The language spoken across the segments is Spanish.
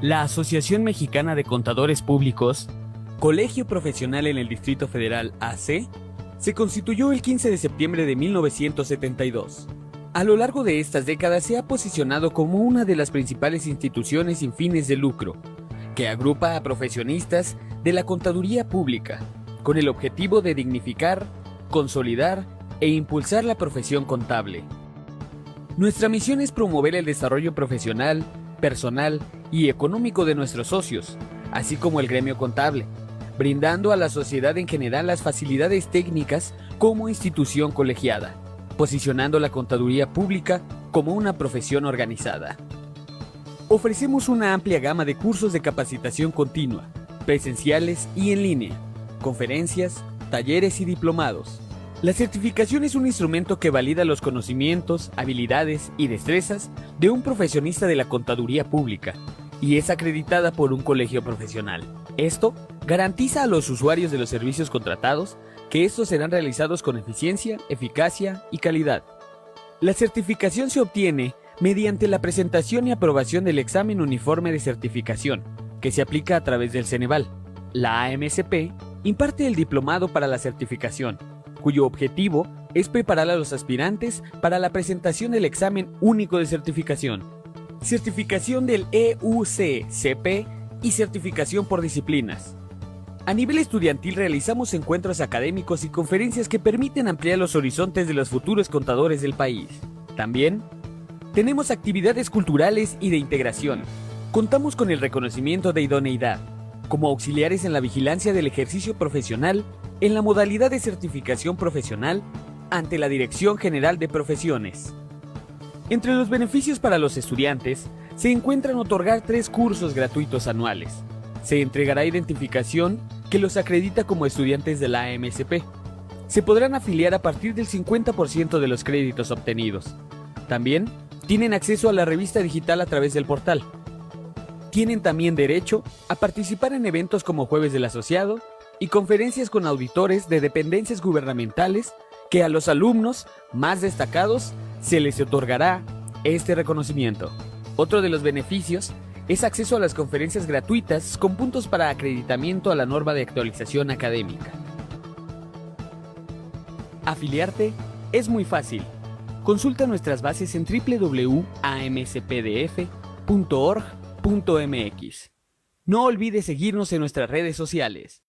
La Asociación Mexicana de Contadores Públicos, colegio profesional en el Distrito Federal AC, se constituyó el 15 de septiembre de 1972. A lo largo de estas décadas se ha posicionado como una de las principales instituciones sin fines de lucro, que agrupa a profesionistas de la contaduría pública, con el objetivo de dignificar, consolidar e impulsar la profesión contable. Nuestra misión es promover el desarrollo profesional, personal y económico de nuestros socios, así como el gremio contable, brindando a la sociedad en general las facilidades técnicas como institución colegiada, posicionando la contaduría pública como una profesión organizada. Ofrecemos una amplia gama de cursos de capacitación continua, presenciales y en línea, conferencias, talleres y diplomados. La certificación es un instrumento que valida los conocimientos, habilidades y destrezas de un profesionista de la contaduría pública y es acreditada por un colegio profesional. Esto garantiza a los usuarios de los servicios contratados que estos serán realizados con eficiencia, eficacia y calidad. La certificación se obtiene mediante la presentación y aprobación del examen uniforme de certificación, que se aplica a través del Ceneval. La AMSP imparte el diplomado para la certificación, cuyo objetivo es preparar a los aspirantes para la presentación del examen único de certificación, certificación del EUCCP y certificación por disciplinas. A nivel estudiantil realizamos encuentros académicos y conferencias que permiten ampliar los horizontes de los futuros contadores del país. También tenemos actividades culturales y de integración. Contamos con el reconocimiento de idoneidad, como auxiliares en la vigilancia del ejercicio profesional en la modalidad de certificación profesional ante la Dirección General de Profesiones. Entre los beneficios para los estudiantes se encuentran otorgar tres cursos gratuitos anuales. Se entregará identificación que los acredita como estudiantes de la AMSP. Se podrán afiliar a partir del 50% de los créditos obtenidos. También tienen acceso a la revista digital a través del portal. Tienen también derecho a participar en eventos como Jueves del Asociado y conferencias con auditores de dependencias gubernamentales que a los alumnos más destacados se les otorgará este reconocimiento. Otro de los beneficios es acceso a las conferencias gratuitas con puntos para acreditamiento a la norma de actualización académica. Afiliarte es muy fácil. Consulta nuestras bases en www.amspdf.org.mx. No olvides seguirnos en nuestras redes sociales.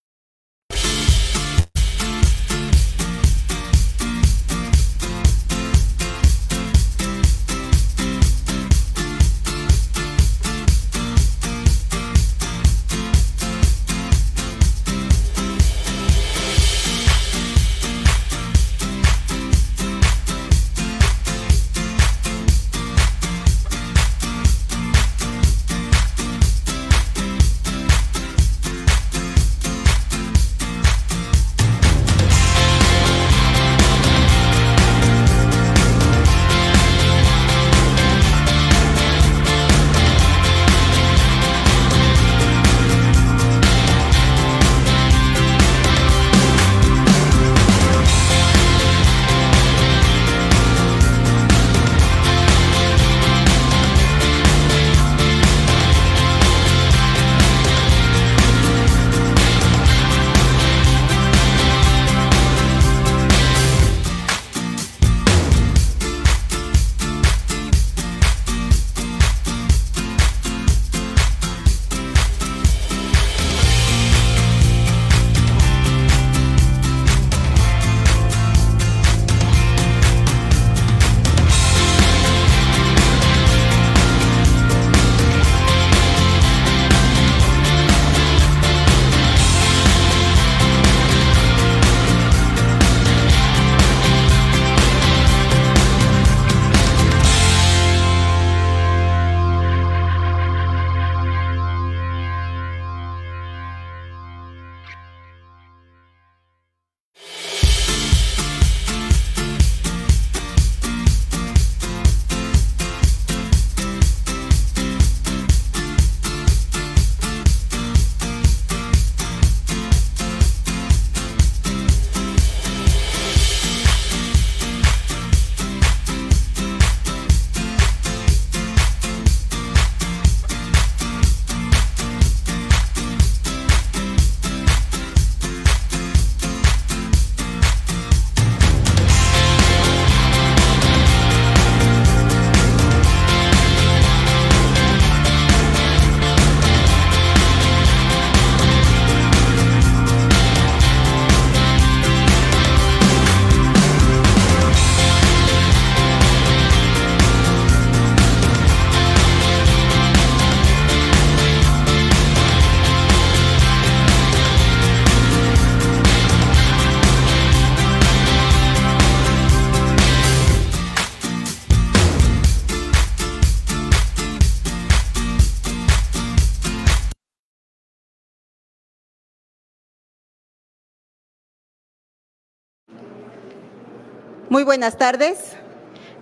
Muy buenas tardes.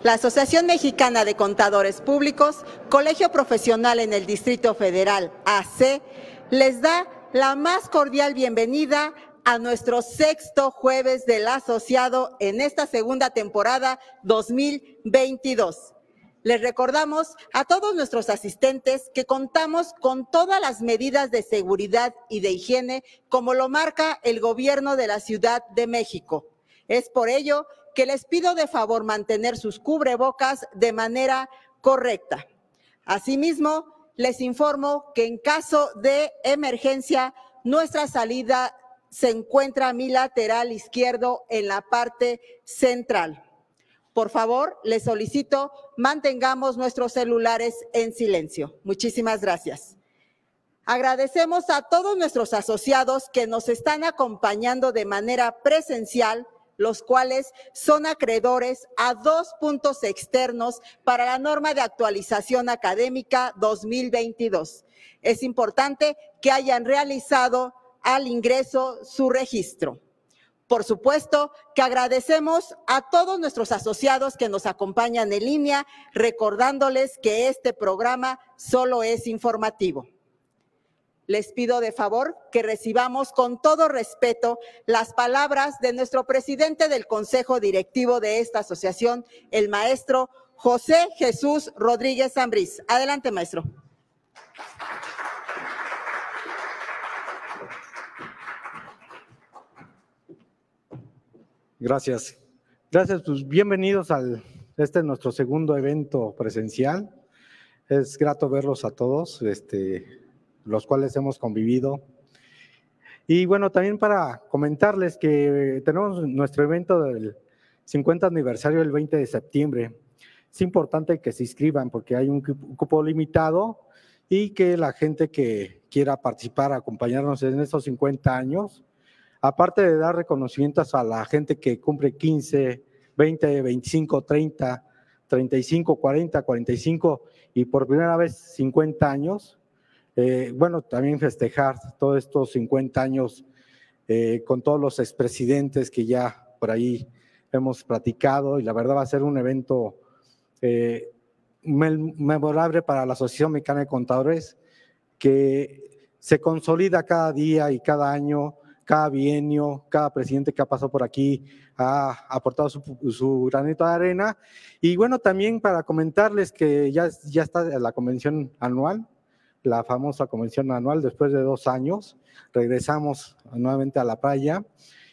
La Asociación Mexicana de Contadores Públicos, Colegio Profesional en el Distrito Federal, AC, les da la más cordial bienvenida a nuestro sexto jueves del asociado en esta segunda temporada 2022. Les recordamos a todos nuestros asistentes que contamos con todas las medidas de seguridad y de higiene como lo marca el gobierno de la Ciudad de México. Es por ello que les pido de favor mantener sus cubrebocas de manera correcta. Asimismo, les informo que en caso de emergencia, nuestra salida se encuentra a mi lateral izquierdo en la parte central. Por favor, les solicito mantengamos nuestros celulares en silencio. Muchísimas gracias. Agradecemos a todos nuestros asociados que nos están acompañando de manera presencial los cuales son acreedores a dos puntos externos para la norma de actualización académica 2022. Es importante que hayan realizado al ingreso su registro. Por supuesto que agradecemos a todos nuestros asociados que nos acompañan en línea, recordándoles que este programa solo es informativo les pido de favor que recibamos con todo respeto las palabras de nuestro presidente del Consejo Directivo de esta asociación, el maestro José Jesús Rodríguez Zambriz. Adelante, maestro. Gracias. Gracias, pues bienvenidos al este nuestro segundo evento presencial. Es grato verlos a todos. Este, los cuales hemos convivido. Y bueno, también para comentarles que tenemos nuestro evento del 50 aniversario el 20 de septiembre. Es importante que se inscriban porque hay un cupo limitado y que la gente que quiera participar, acompañarnos en estos 50 años, aparte de dar reconocimientos a la gente que cumple 15, 20, 25, 30, 35, 40, 45 y por primera vez 50 años, eh, bueno, también festejar todos estos 50 años eh, con todos los expresidentes que ya por ahí hemos platicado y la verdad va a ser un evento eh, memorable para la Asociación Mexicana de Contadores que se consolida cada día y cada año, cada bienio, cada presidente que ha pasado por aquí ha aportado su, su granito de arena. Y bueno, también para comentarles que ya, ya está la convención anual, la famosa convención anual después de dos años. Regresamos nuevamente a la playa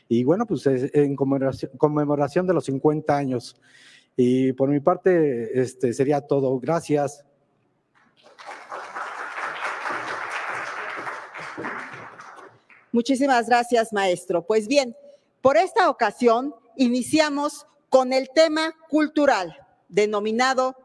y bueno, pues en conmemoración, de los 50 años. Y por mi parte, este sería todo. Gracias. Muchísimas gracias, maestro. Pues bien, por esta ocasión iniciamos con el tema cultural denominado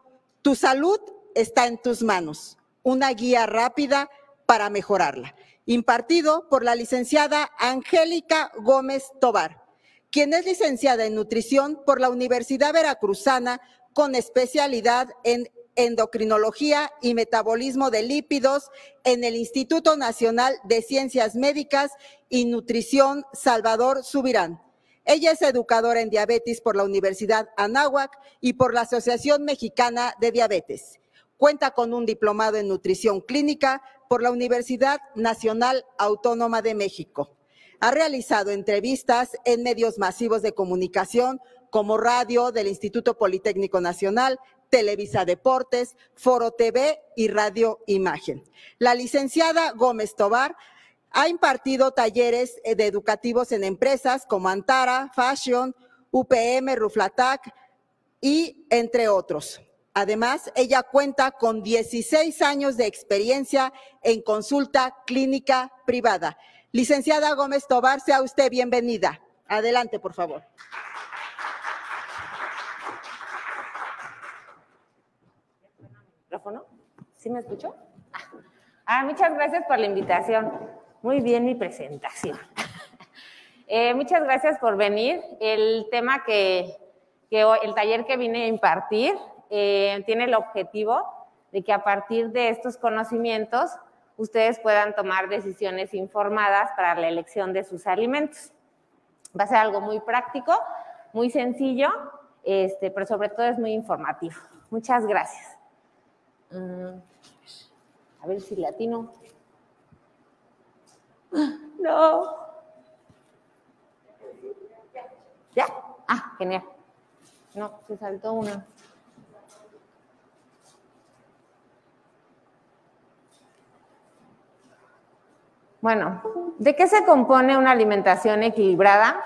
Tu salud está en tus manos una guía rápida para mejorarla, impartido por la licenciada Angélica Gómez Tobar, quien es licenciada en nutrición por la Universidad Veracruzana con especialidad en endocrinología y metabolismo de lípidos en el Instituto Nacional de Ciencias Médicas y Nutrición Salvador Subirán. Ella es educadora en diabetes por la Universidad Anáhuac y por la Asociación Mexicana de Diabetes. Cuenta con un diplomado en nutrición clínica por la Universidad Nacional Autónoma de México. Ha realizado entrevistas en medios masivos de comunicación como radio del Instituto Politécnico Nacional, Televisa Deportes, Foro TV y Radio Imagen. La licenciada Gómez Tobar ha impartido talleres de educativos en empresas como Antara, Fashion, UPM, Ruflatac y entre otros. Además, ella cuenta con 16 años de experiencia en consulta clínica privada. Licenciada Gómez Tobar, sea usted bienvenida. Adelante, por favor. ¿Micrófono? ¿Sí me escuchó? Ah, muchas gracias por la invitación. Muy bien mi presentación. Eh, muchas gracias por venir. El tema que, que, el taller que vine a impartir eh, tiene el objetivo de que a partir de estos conocimientos ustedes puedan tomar decisiones informadas para la elección de sus alimentos. Va a ser algo muy práctico, muy sencillo este, pero sobre todo es muy informativo. Muchas gracias. Mm, a ver si latino. No. ¿Ya? Ah, genial. No, se saltó una. Bueno, ¿de qué se compone una alimentación equilibrada?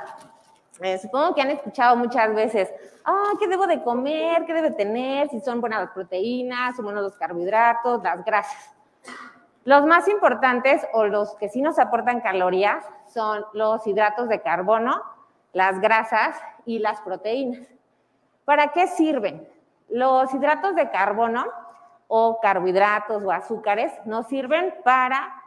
Eh, supongo que han escuchado muchas veces, ah, ¿qué debo de comer? ¿Qué debe tener? Si son buenas las proteínas, son buenos los carbohidratos, las grasas. Los más importantes o los que sí nos aportan calorías son los hidratos de carbono, las grasas y las proteínas. ¿Para qué sirven? Los hidratos de carbono o carbohidratos o azúcares nos sirven para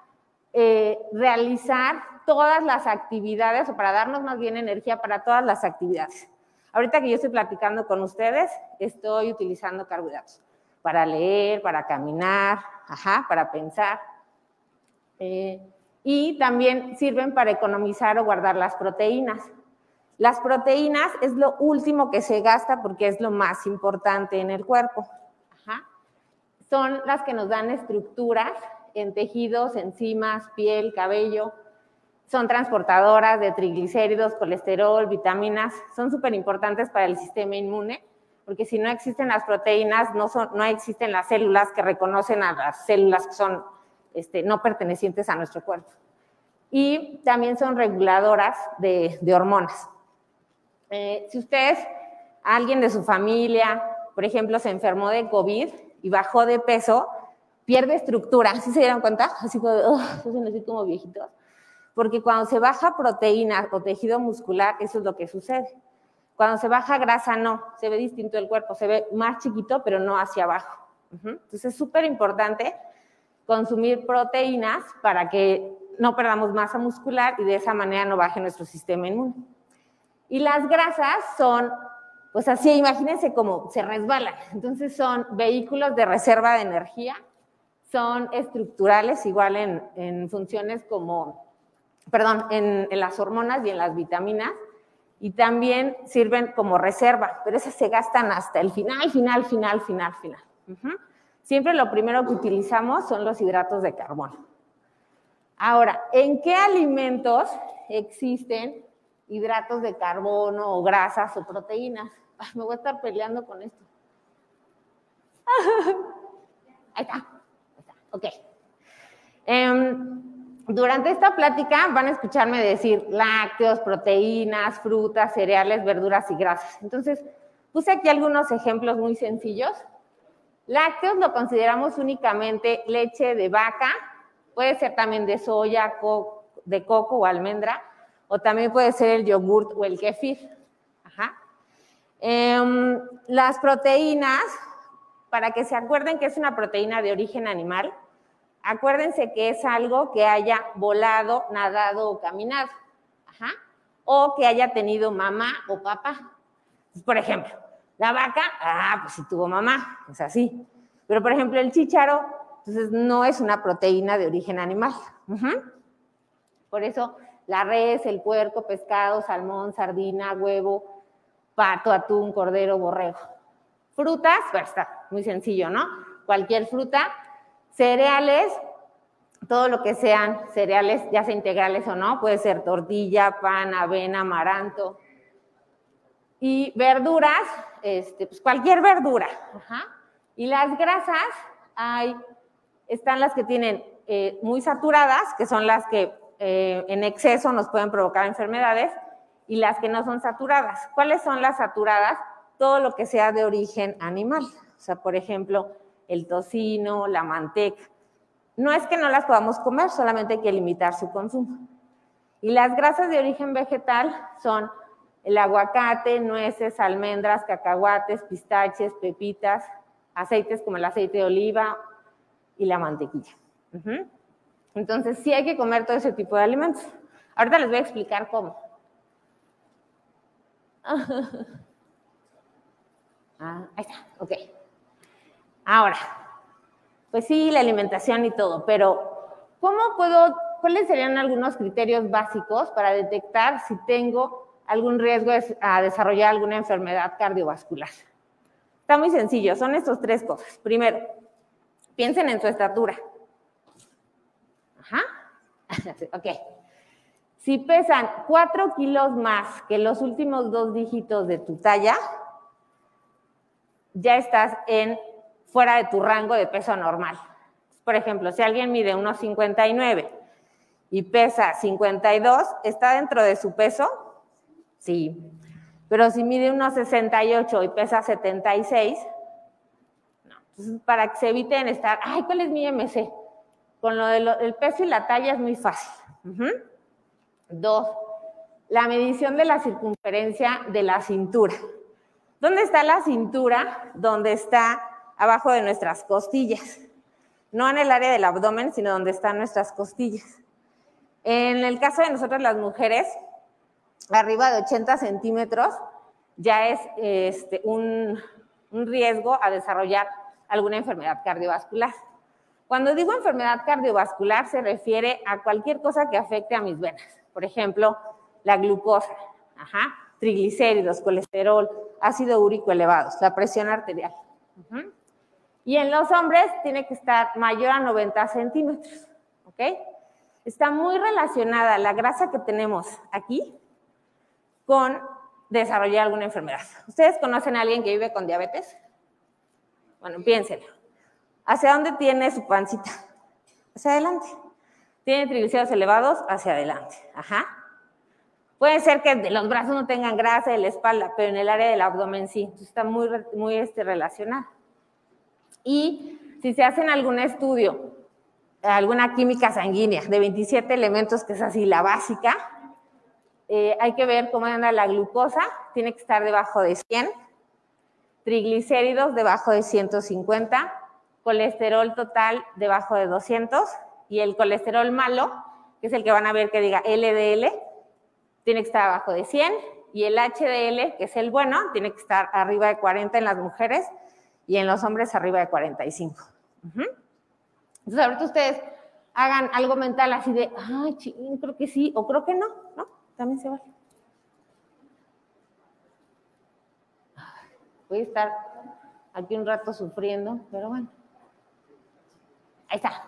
eh, realizar todas las actividades o para darnos más bien energía para todas las actividades. Ahorita que yo estoy platicando con ustedes, estoy utilizando carbohidratos para leer, para caminar, ajá, para pensar. Eh, y también sirven para economizar o guardar las proteínas. Las proteínas es lo último que se gasta porque es lo más importante en el cuerpo. Son las que nos dan estructuras en tejidos, enzimas, piel, cabello. Son transportadoras de triglicéridos, colesterol, vitaminas. Son súper importantes para el sistema inmune, porque si no existen las proteínas, no, son, no existen las células que reconocen a las células que son este, no pertenecientes a nuestro cuerpo. Y también son reguladoras de, hormonas. Eh, si ustedes, alguien de su familia, por ejemplo, se enfermó de COVID y bajó de peso, pierde estructura. ¿Sí se dieron cuenta? Así como, así como viejitos. Porque cuando se baja proteína o tejido muscular, eso es lo que sucede. Cuando se baja grasa, no, se ve distinto el cuerpo, se ve más chiquito, pero no hacia abajo. Entonces es súper importante consumir proteínas para que no perdamos masa muscular y de esa manera no baje nuestro sistema inmune. Y las grasas son, pues así, imagínense cómo se resbalan. Entonces son vehículos de reserva de energía son estructurales, igual en, funciones como, perdón, en, las hormonas y en las vitaminas, y también sirven como reserva, pero esas se gastan hasta el final, final, final, final, final. Siempre lo primero que utilizamos son los hidratos de carbono. Ahora, ¿en qué alimentos existen hidratos de carbono o grasas o proteínas? me voy a estar peleando con esto. Ahí está. Ok. Em, durante esta plática van a escucharme decir lácteos, proteínas, frutas, cereales, verduras y grasas. Entonces, puse aquí algunos ejemplos muy sencillos. Lácteos lo consideramos únicamente leche de vaca, puede ser también de soya, de coco o almendra, o también puede ser el yogurt o el kefir. Em, las proteínas, para que se acuerden que es una proteína de origen animal, Acuérdense que es algo que haya volado, nadado o caminado. O que haya tenido mamá o papá. Por ejemplo, la vaca, ah, pues sí tuvo mamá, es así. Pero por ejemplo, el chícharo, entonces no es una proteína de origen animal. Por eso, la res, el puerco, pescado, salmón, sardina, huevo, pato, atún, cordero, borrego. Frutas, pues está muy sencillo, ¿no? Cualquier fruta Cereales, todo lo que sean cereales, ya sea integrales o no, puede ser tortilla, pan, avena, amaranto. Y verduras, este, pues cualquier verdura. Y las grasas, hay, están las que tienen eh, muy saturadas, que son las que eh, en exceso nos pueden provocar enfermedades, y las que no son saturadas. ¿Cuáles son las saturadas? Todo lo que sea de origen animal. O sea, por ejemplo, el tocino, la manteca. No es que no las podamos comer, solamente hay que limitar su consumo. Y las grasas de origen vegetal son el aguacate, nueces, almendras, cacahuates, pistaches, pepitas, aceites como el aceite de oliva y la mantequilla. Entonces, sí hay que comer todo ese tipo de alimentos. Ahorita les voy a explicar cómo. ah, ahí está, ok. Ahora, pues sí, la alimentación y todo, pero ¿cómo puedo, cuáles serían algunos criterios básicos para detectar si tengo algún riesgo a desarrollar alguna enfermedad cardiovascular. Está muy sencillo, son estas tres cosas. Primero, piensen en su estatura. Ajá. ok. Si pesan 4 kilos más que los últimos dos dígitos de tu talla, ya estás en fuera de tu rango de peso normal. Por ejemplo, si alguien mide unos 59 y pesa 52, ¿está dentro de su peso? Sí. Pero si mide unos 68 y pesa 76, no. Entonces, para que se eviten estar, ay, ¿cuál es mi MC? Con lo del peso y la talla es muy fácil. Dos, la medición de la circunferencia de la cintura. ¿Dónde está la cintura? Donde está abajo de nuestras costillas. No en el área del abdomen, sino donde están nuestras costillas. En el caso de nosotros las mujeres, arriba de 80 centímetros ya es este, un riesgo a desarrollar alguna enfermedad cardiovascular. Cuando digo enfermedad cardiovascular se refiere a cualquier cosa que afecte a mis venas. Por ejemplo, la glucosa, triglicéridos, colesterol, ácido úrico elevados, la presión arterial. Y en los hombres tiene que estar mayor a 90 centímetros. ¿Ok? Está muy relacionada la grasa que tenemos aquí con desarrollar alguna enfermedad. ¿Ustedes conocen a alguien que vive con diabetes? Bueno, piénsenlo. ¿Hacia dónde tiene su pancita? Hacia adelante. ¿Tiene triglicéridos elevados? Hacia adelante. Ajá. Puede ser que los brazos no tengan grasa de la espalda, pero en el área del abdomen sí. Está muy, muy este, relacionado. Y si se hacen algún estudio, alguna química sanguínea de 27 elementos, que es así la básica, eh, hay que ver cómo anda la glucosa, tiene que estar debajo de 100, triglicéridos debajo de 150, colesterol total debajo de 200 y el colesterol malo, que es el que van a ver que diga LDL, tiene que estar abajo de 100 y el HDL, que es el bueno, tiene que estar arriba de 40 en las mujeres y en los hombres arriba de 45. Entonces, ahorita ustedes hagan algo mental así de, ay, ching, creo que sí, o creo que no, ¿no? También se vale. Voy a estar aquí un rato sufriendo, pero bueno. Ahí está.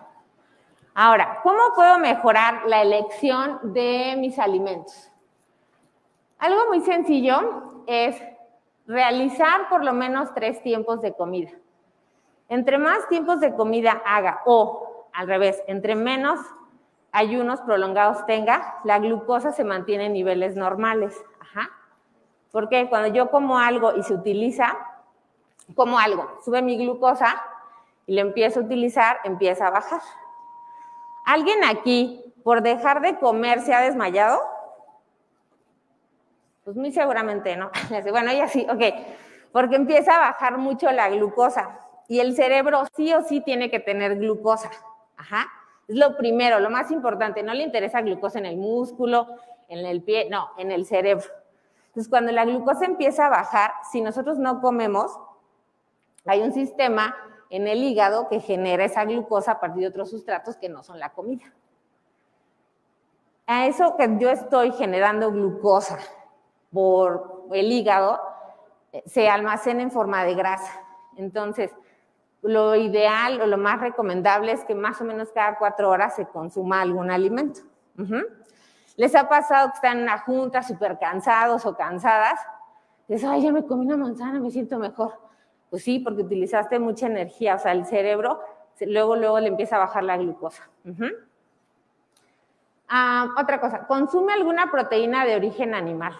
Ahora, ¿cómo puedo mejorar la elección de mis alimentos? Algo muy sencillo es realizar por lo menos tres tiempos de comida. Entre más tiempos de comida haga o al revés, entre menos ayunos prolongados tenga, la glucosa se mantiene en niveles normales. Ajá. Porque cuando yo como algo y se utiliza, como algo, sube mi glucosa y le empiezo a utilizar, empieza a bajar. ¿Alguien aquí, por dejar de comer, se ha desmayado? Pues muy seguramente no. Bueno, ella sí, ok. Porque empieza a bajar mucho la glucosa. Y el cerebro sí o sí tiene que tener glucosa. Ajá. Es lo primero, lo más importante. No le interesa glucosa en el músculo, en el pie, no, en el cerebro. Entonces, cuando la glucosa empieza a bajar, si nosotros no comemos, hay un sistema en el hígado que genera esa glucosa a partir de otros sustratos que no son la comida. A eso que yo estoy generando glucosa por el hígado eh, se almacena en forma de grasa. Entonces, lo ideal o lo más recomendable es que más o menos cada cuatro horas se consuma algún alimento. ¿Les ha pasado que están en una junta súper cansados o cansadas? Dicen, ay, ya me comí una manzana, me siento mejor. Pues sí, porque utilizaste mucha energía, o sea, el cerebro luego, luego le empieza a bajar la glucosa. Ah, otra cosa, consume alguna proteína de origen animal.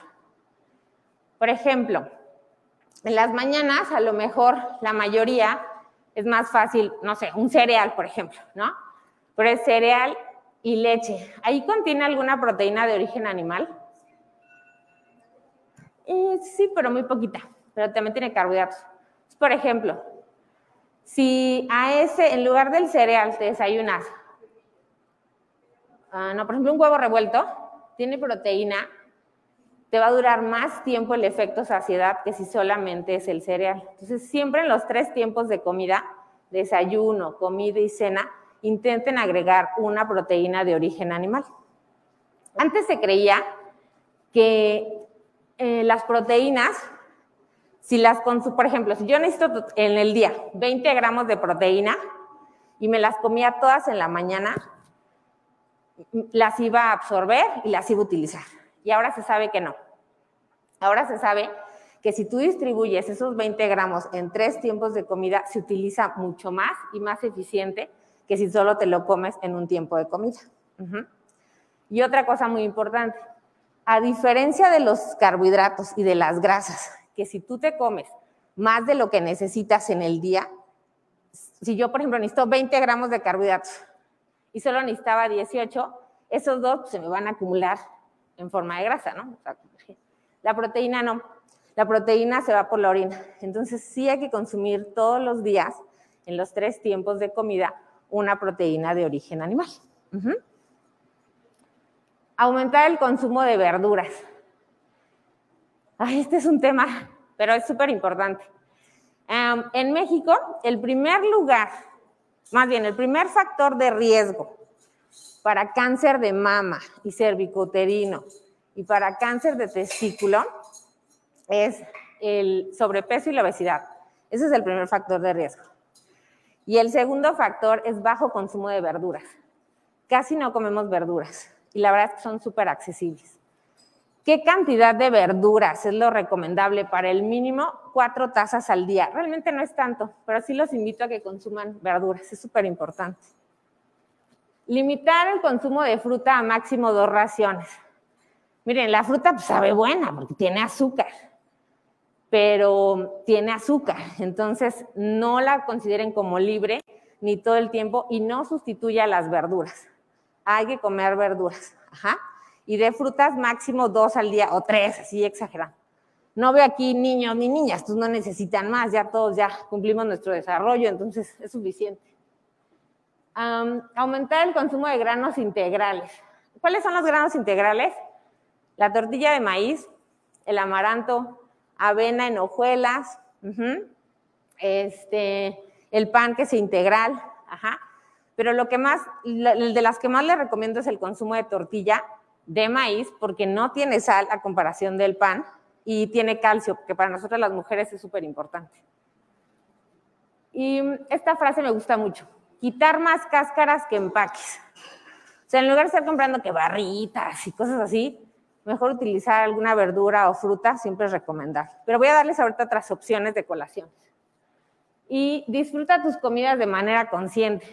Por ejemplo, en las mañanas, a lo mejor la mayoría es más fácil, no sé, un cereal, por ejemplo, ¿no? Pero es cereal y leche. ¿Ahí contiene alguna proteína de origen animal? Eh, sí, pero muy poquita, pero también tiene carbohidratos. Por ejemplo, si a ese, en lugar del cereal, te desayunas, uh, no, por ejemplo, un huevo revuelto, tiene proteína, te va a durar más tiempo el efecto saciedad que si solamente es el cereal. Entonces, siempre en los tres tiempos de comida, desayuno, comida y cena, intenten agregar una proteína de origen animal. Antes se creía que eh, las proteínas, si las consumo, por ejemplo, si yo necesito en el día 20 gramos de proteína y me las comía todas en la mañana, las iba a absorber y las iba a utilizar. Y ahora se sabe que no. Ahora se sabe que si tú distribuyes esos 20 gramos en tres tiempos de comida, se utiliza mucho más y más eficiente que si solo te lo comes en un tiempo de comida. Y otra cosa muy importante, a diferencia de los carbohidratos y de las grasas, que si tú te comes más de lo que necesitas en el día, si yo, por ejemplo, necesito 20 gramos de carbohidratos y solo necesitaba 18, esos dos se me van a acumular en forma de grasa, ¿no? la proteína no. La proteína se va por la orina. Entonces sí hay que consumir todos los días, en los tres tiempos de comida, una proteína de origen animal. Aumentar el consumo de verduras. este es un tema, pero es súper importante. en México, el primer lugar, más bien el primer factor de riesgo para cáncer de mama y cervicoterino y para cáncer de testículo es el sobrepeso y la obesidad. Ese es el primer factor de riesgo. Y el segundo factor es bajo consumo de verduras. Casi no comemos verduras y la verdad es que son súper accesibles. ¿Qué cantidad de verduras es lo recomendable para el mínimo? Cuatro tazas al día. Realmente no es tanto, pero sí los invito a que consuman verduras, es súper importante. Limitar el consumo de fruta a máximo dos raciones. Miren, la fruta pues, sabe buena porque tiene azúcar, pero tiene azúcar, entonces no la consideren como libre ni todo el tiempo y no sustituya las verduras hay que comer verduras. Ajá. Y de frutas máximo dos al día o tres, así exagerando. No veo aquí niños ni niñas, tú no necesitan más, ya todos ya cumplimos nuestro desarrollo, entonces es suficiente. Aumentar el consumo de granos integrales. ¿Cuáles son los granos integrales? La tortilla de maíz, el amaranto, avena en hojuelas, este, el pan que es integral, ajá pero lo que más, de las que más le recomiendo es el consumo de tortilla de maíz, porque no tiene sal a comparación del pan y tiene calcio, que para nosotras las mujeres es súper importante. Y esta frase me gusta mucho, quitar más cáscaras que empaques. O sea, en lugar de estar comprando que barritas y cosas así, mejor utilizar alguna verdura o fruta, siempre es recomendar. Pero voy a darles ahorita otras opciones de colación. Y disfruta tus comidas de manera consciente.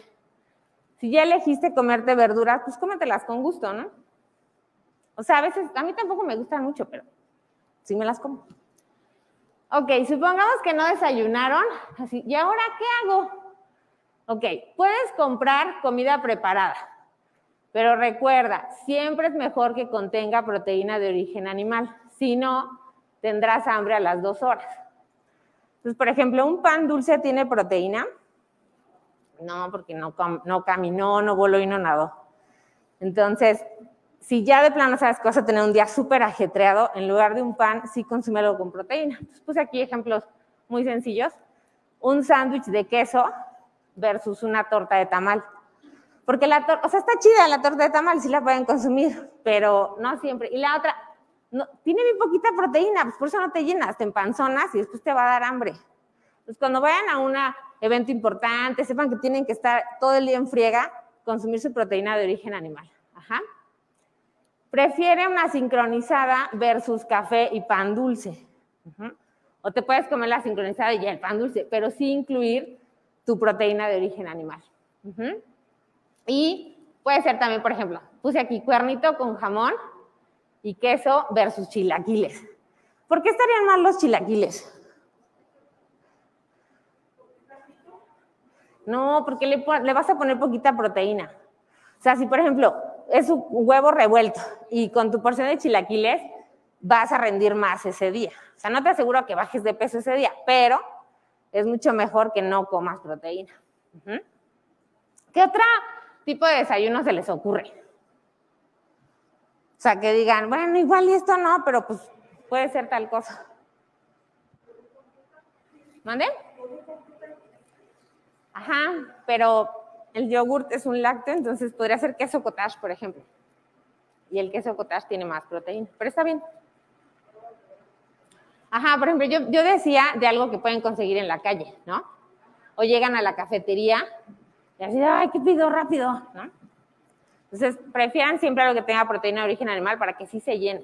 Si ya elegiste comerte verduras, pues cómetelas con gusto, ¿no? O sea, a veces, a mí tampoco me gustan mucho, pero sí me las como. Ok, supongamos que no desayunaron, ¿y ahora qué hago? Ok, puedes comprar comida preparada, pero recuerda, siempre es mejor que contenga proteína de origen animal, si no, tendrás hambre a las dos horas. Entonces, por ejemplo, un pan dulce tiene proteína, no, porque no, caminó, no voló y no nadó. Entonces, si ya de plano sabes que vas a tener un día súper ajetreado, en lugar de un pan, sí consume algo con proteína. Entonces puse aquí ejemplos muy sencillos. Un sándwich de queso versus una torta de tamal. Porque la torta, o sea, está chida la torta de tamal, sí la pueden consumir, pero no siempre. Y la otra, no, tiene muy poquita proteína, pues por eso no te llenas, te empanzonas y después te va a dar hambre. Entonces, cuando vayan a una evento importante, sepan que tienen que estar todo el día en friega, consumir su proteína de origen animal. Ajá. Prefiere una sincronizada versus café y pan dulce. O te puedes comer la sincronizada y el pan dulce, pero sí incluir tu proteína de origen animal. Y puede ser también, por ejemplo, puse aquí cuernito con jamón y queso versus chilaquiles. ¿Por qué estarían mal los chilaquiles? No, porque le, vas a poner poquita proteína. O sea, si por ejemplo es un huevo revuelto y con tu porción de chilaquiles vas a rendir más ese día. O sea, no te aseguro que bajes de peso ese día, pero es mucho mejor que no comas proteína. ¿Qué otro tipo de desayuno se les ocurre? O sea, que digan, bueno, igual esto no, pero pues puede ser tal cosa. ¿Mande? Ajá, pero el yogurt es un lácteo, entonces podría ser queso cottage, por ejemplo. Y el queso cottage tiene más proteína, pero está bien. Ajá, por ejemplo, yo, yo decía de algo que pueden conseguir en la calle, ¿no? O llegan a la cafetería y así, ay, ¿qué pido rápido? ¿no? Entonces, prefieran siempre algo que tenga proteína de origen animal para que sí se llene.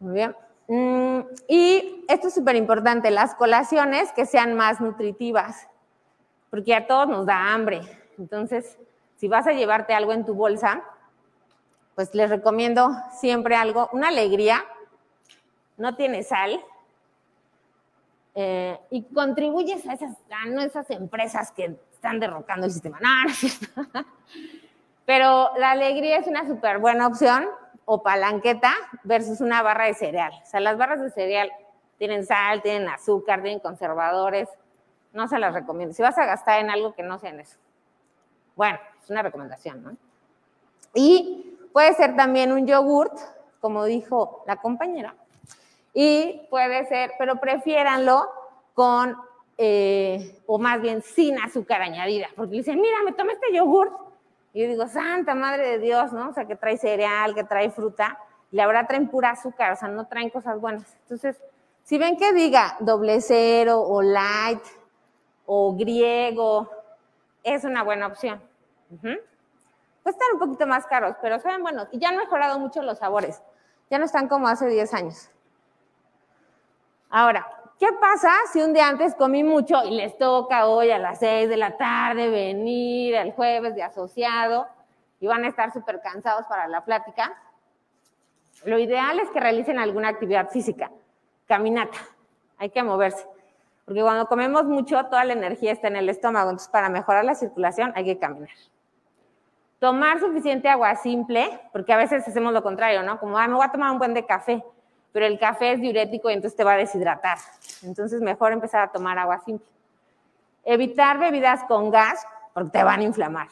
Muy bien. Mm, y esto es súper importante, las colaciones que sean más nutritivas, porque a todos nos da hambre. Entonces, si vas a llevarte algo en tu bolsa, pues les recomiendo siempre algo, una alegría, no tiene sal, eh, y contribuyes a esas, a esas empresas que están derrocando el sistema. No, no. Pero la alegría es una súper buena opción o palanqueta versus una barra de cereal. O sea, las barras de cereal tienen sal, tienen azúcar, tienen conservadores. No se las recomiendo. Si vas a gastar en algo que no sea en eso. Bueno, es una recomendación, ¿no? Y puede ser también un yogurt, como dijo la compañera. Y puede ser, pero prefiéranlo con, eh, o más bien sin azúcar añadida. Porque dicen, mira, me tomé este yogurt y yo digo, santa madre de Dios, ¿no? O sea, que trae cereal, que trae fruta, y la verdad traen pura azúcar, o sea, no traen cosas buenas. Entonces, si ven que diga doble cero o light o griego, es una buena opción. Pues están un poquito más caros, pero saben buenos. Y ya han mejorado mucho los sabores. Ya no están como hace 10 años. Ahora, ¿Qué pasa si un día antes comí mucho y les toca hoy a las 6 de la tarde venir el jueves de asociado y van a estar súper cansados para la plática? Lo ideal es que realicen alguna actividad física, caminata, hay que moverse. Porque cuando comemos mucho, toda la energía está en el estómago, entonces para mejorar la circulación hay que caminar. Tomar suficiente agua simple, porque a veces hacemos lo contrario, ¿no? Como, ay, me voy a tomar un buen de café pero el café es diurético y entonces te va a deshidratar. Entonces, mejor empezar a tomar agua simple. Evitar bebidas con gas, porque te van a inflamar.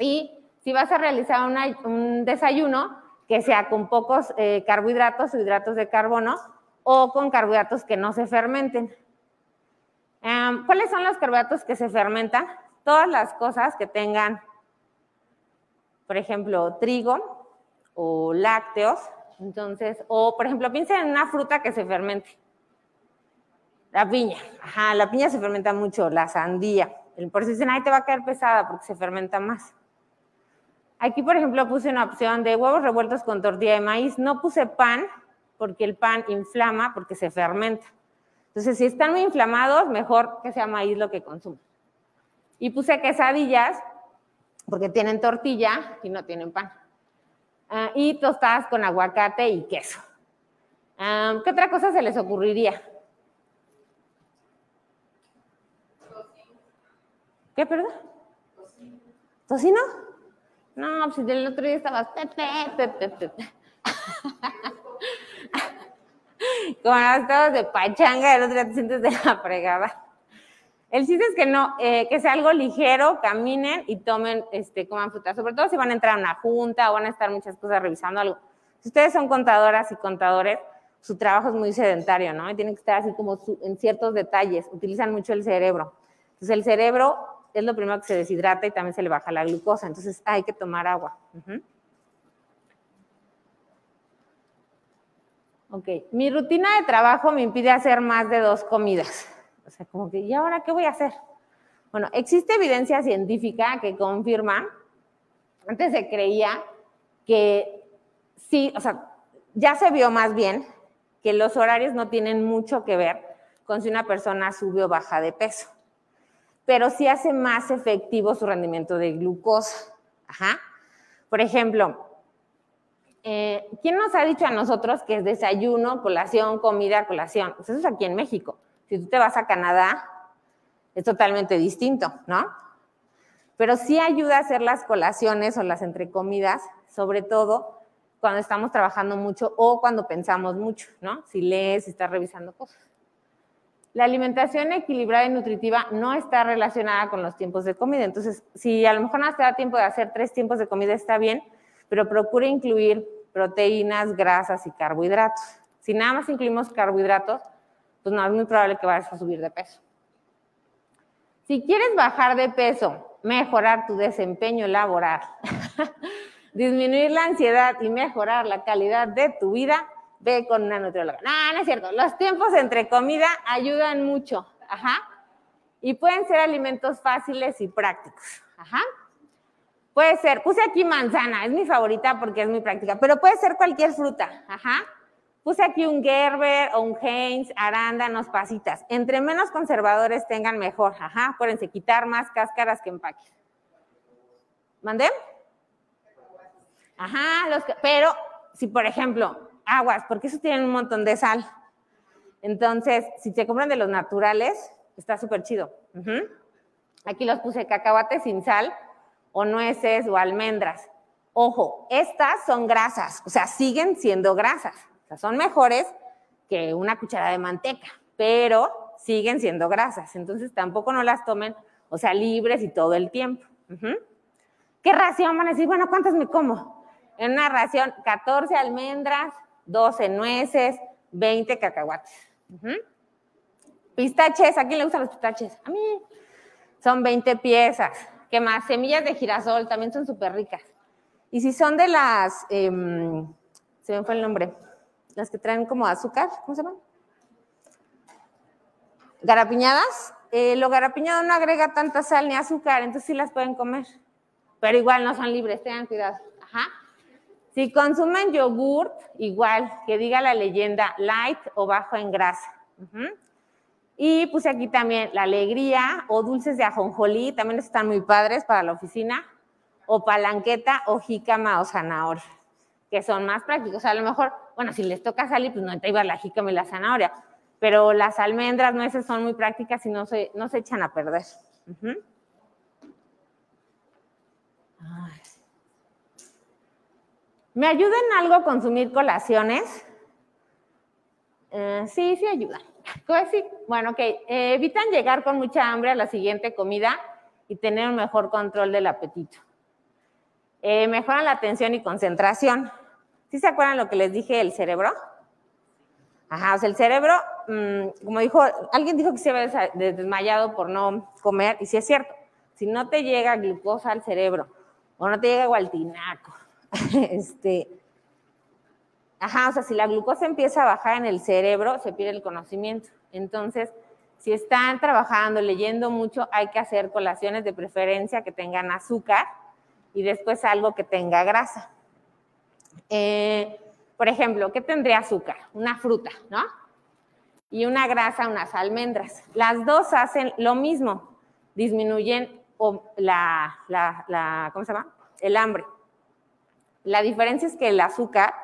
Y si vas a realizar un desayuno, que sea con pocos eh, carbohidratos o hidratos de carbono, o con carbohidratos que no se fermenten. Em, ¿Cuáles son los carbohidratos que se fermentan? Todas las cosas que tengan, por ejemplo, trigo o lácteos, entonces, o por ejemplo, piensen en una fruta que se fermente. La piña, ajá, la piña se fermenta mucho, la sandía. Por eso dicen, ay, te va a caer pesada porque se fermenta más. Aquí, por ejemplo, puse una opción de huevos revueltos con tortilla de maíz. No puse pan porque el pan inflama porque se fermenta. Entonces, si están muy inflamados, mejor que sea maíz lo que consuman. Y puse quesadillas porque tienen tortilla y no tienen pan. Ah, y tostadas con aguacate y queso. Ah, ¿Qué otra cosa se les ocurriría? ¿Qué, perdón? ¿Tocino? No, pues el otro día estabas pepe, pepe, pepe. Como estabas de pachanga, el otro día te sientes de la fregada. El chiste es que no, eh, que sea algo ligero, caminen y tomen, este, coman fruta, sobre todo si van a entrar a una junta o van a estar muchas cosas revisando algo. Si ustedes son contadoras y contadores, su trabajo es muy sedentario, ¿no? Y tienen que estar así como en ciertos detalles, utilizan mucho el cerebro. Entonces el cerebro es lo primero que se deshidrata y también se le baja la glucosa, entonces hay que tomar agua. Ok, mi rutina de trabajo me impide hacer más de dos comidas. O sea, como que, ¿y ahora qué voy a hacer? Bueno, existe evidencia científica que confirma, antes se creía que sí, o sea, ya se vio más bien que los horarios no tienen mucho que ver con si una persona sube o baja de peso, pero sí hace más efectivo su rendimiento de glucosa. Ajá. Por ejemplo, eh, ¿quién nos ha dicho a nosotros que es desayuno, colación, comida, colación? Pues eso es aquí en México. Si tú te vas a Canadá, es totalmente distinto, ¿no? Pero sí ayuda a hacer las colaciones o las entrecomidas, sobre todo cuando estamos trabajando mucho o cuando pensamos mucho, ¿no? Si lees, si estás revisando cosas. La alimentación equilibrada y nutritiva no está relacionada con los tiempos de comida. Entonces, si a lo mejor no te da tiempo de hacer tres tiempos de comida, está bien, pero procure incluir proteínas, grasas y carbohidratos. Si nada más incluimos carbohidratos, pues no es muy probable que vayas a subir de peso. Si quieres bajar de peso, mejorar tu desempeño laboral, disminuir la ansiedad y mejorar la calidad de tu vida, ve con una nutrióloga. No, no es cierto. Los tiempos entre comida ayudan mucho. Ajá. Y pueden ser alimentos fáciles y prácticos. Ajá. Puede ser, puse aquí manzana, es mi favorita porque es muy práctica, pero puede ser cualquier fruta. Ajá. Puse aquí un Gerber o un Heinz, arándanos, pasitas. Entre menos conservadores tengan, mejor. Ajá. Acuérdense, quitar más cáscaras que empaques. ¿Mandé? Ajá, los pero si por ejemplo, aguas, porque esos tienen un montón de sal. Entonces, si te compran de los naturales, está súper chido. Aquí los puse cacahuates sin sal, o nueces, o almendras. Ojo, estas son grasas, o sea, siguen siendo grasas. Son mejores que una cucharada de manteca, pero siguen siendo grasas. Entonces, tampoco no las tomen, o sea, libres y todo el tiempo. ¿Qué ración van a decir? Bueno, ¿cuántas me como? En una ración, 14 almendras, 12 nueces, 20 cacahuates. Pistaches, ¿a quién le gustan los pistaches? A mí. Son 20 piezas. ¿Qué más? Semillas de girasol, también son súper ricas. Y si son de las, em, se me fue el nombre, las que traen como azúcar, ¿cómo se llaman? Garapiñadas. Eh, lo garapiñado no agrega tanta sal ni azúcar, entonces sí las pueden comer. Pero igual no son libres, tengan cuidado. Ajá. Si consumen yogurt, igual, que diga la leyenda light o bajo en grasa. Y puse aquí también la alegría o dulces de ajonjolí, también están muy padres para la oficina, o palanqueta o jícama o zanahoria, que son más prácticos. A lo mejor, bueno, si les toca salir, pues no te iba la jícama y la zanahoria, pero las almendras, nueces son muy prácticas y no se, no se echan a perder. ¿Me ayuda en algo consumir colaciones? Eh, sí, sí ayuda. Bueno, ok. Eh, evitan llegar con mucha hambre a la siguiente comida y tener un mejor control del apetito. Eh, mejoran la atención y concentración. ¿Sí se acuerdan lo que les dije del cerebro? Ajá, o sea, el cerebro, mm, como dijo, alguien dijo que se ve desmayado por no comer, y sí es cierto, si no te llega glucosa al cerebro o no te llega gualtinaco, este, ajá, o sea, si la glucosa empieza a bajar en el cerebro, se pierde el conocimiento. Entonces, si están trabajando, leyendo mucho, hay que hacer colaciones de preferencia que tengan azúcar y después algo que tenga grasa. Eh, por ejemplo, ¿qué tendría azúcar? Una fruta, ¿no? Y una grasa, unas almendras. Las dos hacen lo mismo, disminuyen la, ¿cómo se llama? El hambre. La diferencia es que el azúcar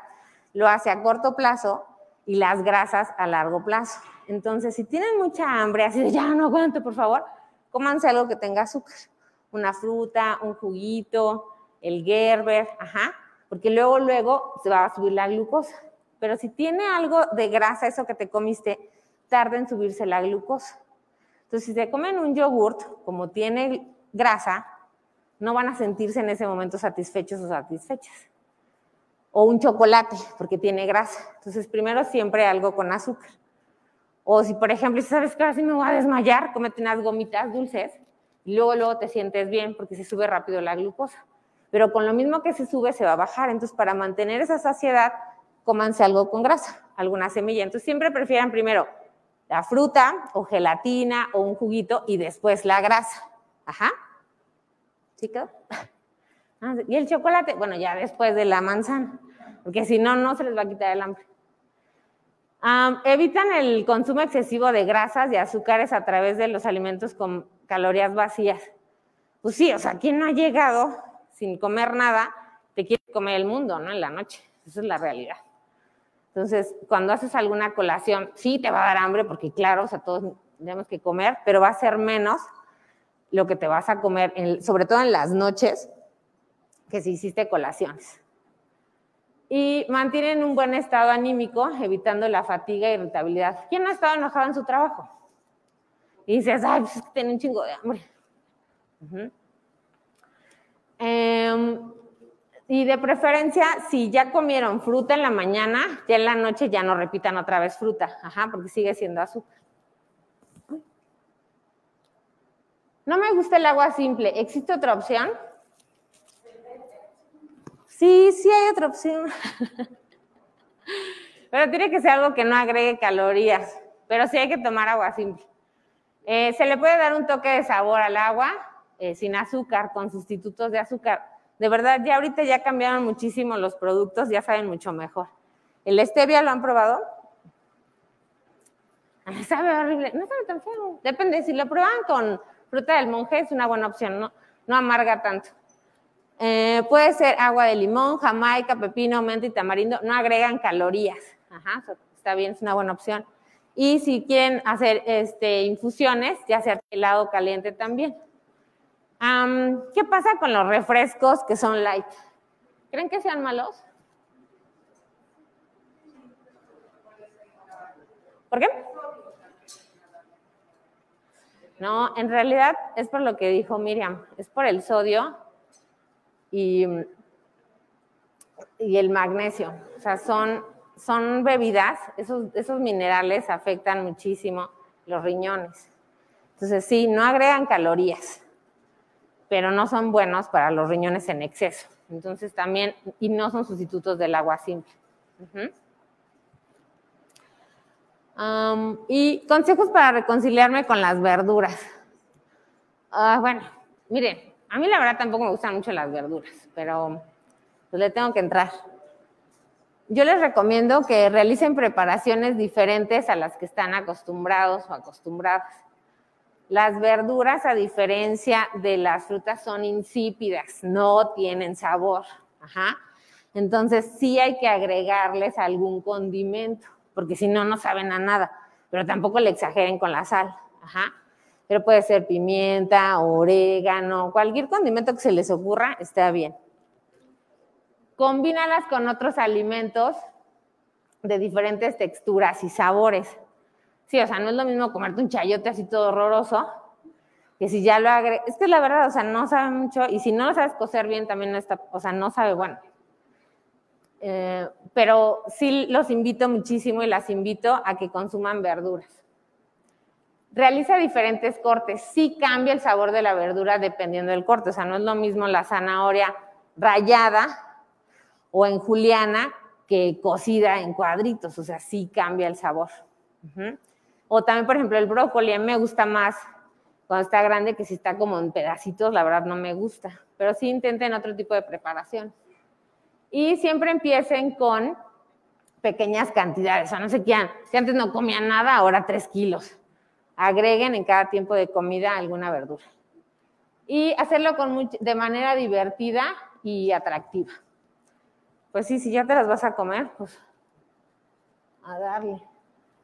lo hace a corto plazo y las grasas a largo plazo. Entonces, si tienen mucha hambre, así de ya no aguanto, por favor, cómanse algo que tenga azúcar. Una fruta, un juguito, el Gerber, ajá, porque luego, luego se va a subir la glucosa. Pero si tiene algo de grasa, eso que te comiste, tarda en subirse la glucosa. Entonces, si se comen un yogurt, como tiene grasa, no van a sentirse en ese momento satisfechos o satisfechas. O un chocolate, porque tiene grasa. Entonces, primero siempre algo con azúcar. O si, por ejemplo, sabes que así me voy a desmayar, comete unas gomitas dulces y luego, luego te sientes bien porque se sube rápido la glucosa. Pero con lo mismo que se sube, se va a bajar. Entonces, para mantener esa saciedad, cómanse algo con grasa, alguna semilla. Entonces, siempre prefieran primero la fruta o gelatina o un juguito y después la grasa. Ajá. ¿Sí ah, y el chocolate, bueno, ya después de la manzana, porque si no, no se les va a quitar el hambre. evitan el consumo excesivo de grasas y azúcares a través de los alimentos con calorías vacías. Pues sí, o sea, ¿quién no ha llegado sin comer nada? Te quiere comer el mundo, ¿no? En la noche. Esa es la realidad. Entonces, cuando haces alguna colación, sí te va a dar hambre, porque claro, o sea, todos tenemos que comer, pero va a ser menos lo que te vas a comer, sobre todo en las noches, que si hiciste colaciones. Y mantienen un buen estado anímico, evitando la fatiga e irritabilidad. ¿Quién no ha estado enojado en su trabajo? Y dices, ay, pues es que tiene un chingo de hambre. Em, y de preferencia, si ya comieron fruta en la mañana, ya en la noche ya no repitan otra vez fruta, ajá, porque sigue siendo azúcar. No me gusta el agua simple. ¿Existe otra opción? Sí, sí hay otra opción. Pero tiene que ser algo que no agregue calorías, pero sí hay que tomar agua simple. Eh, se le puede dar un toque de sabor al agua eh, sin azúcar, con sustitutos de azúcar. De verdad, ya ahorita ya cambiaron muchísimo los productos, ya saben mucho mejor. ¿El stevia lo han probado? Sabe horrible, no sabe tan feo. Depende, si lo prueban con fruta del monje es una buena opción, no, no amarga tanto. Eh, puede ser agua de limón, jamaica, pepino, menta y tamarindo, no agregan calorías. Ajá, está bien, es una buena opción. Y si quieren hacer este, infusiones, ya sea helado caliente también. ¿Qué pasa con los refrescos que son light? ¿Creen que sean malos? ¿Por qué? No, en realidad es por lo que dijo Miriam, es por el sodio y, y el magnesio. O sea, son, son bebidas, esos, esos minerales afectan muchísimo los riñones. Entonces, sí, no agregan calorías, pero no son buenos para los riñones en exceso. Entonces, también, y no son sustitutos del agua simple. y consejos para reconciliarme con las verduras. Ah, bueno, miren, a mí la verdad tampoco me gustan mucho las verduras, pero pues le tengo que entrar. Yo les recomiendo que realicen preparaciones diferentes a las que están acostumbrados o acostumbradas. Las verduras, a diferencia de las frutas, son insípidas, no tienen sabor. Entonces sí hay que agregarles algún condimento porque si no, no saben a nada. Pero tampoco le exageren con la sal. Pero puede ser pimienta, orégano, cualquier condimento que se les ocurra, está bien. Combínalas con otros alimentos de diferentes texturas y sabores. Sí, o sea, no es lo mismo comerte un chayote así todo horroroso, que si ya lo agregas, es que la verdad, o sea, no sabe mucho, y si no lo sabes cocer bien, también no está, o sea, no sabe bueno. Eh, pero sí los invito muchísimo y las invito a que consuman verduras. Realiza diferentes cortes. Sí cambia el sabor de la verdura dependiendo del corte. O sea, no es lo mismo la zanahoria rayada o en juliana que cocida en cuadritos. O sea, sí cambia el sabor. O también, por ejemplo, el brócoli. A mí me gusta más cuando está grande que si está como en pedacitos. La verdad no me gusta. Pero sí intenten otro tipo de preparación. Y siempre empiecen con pequeñas cantidades. O sea, no sé qué, si antes no comían nada, ahora tres kilos. Agreguen en cada tiempo de comida alguna verdura. Y hacerlo con de manera divertida y atractiva. Pues sí, si ya te las vas a comer, pues a darle.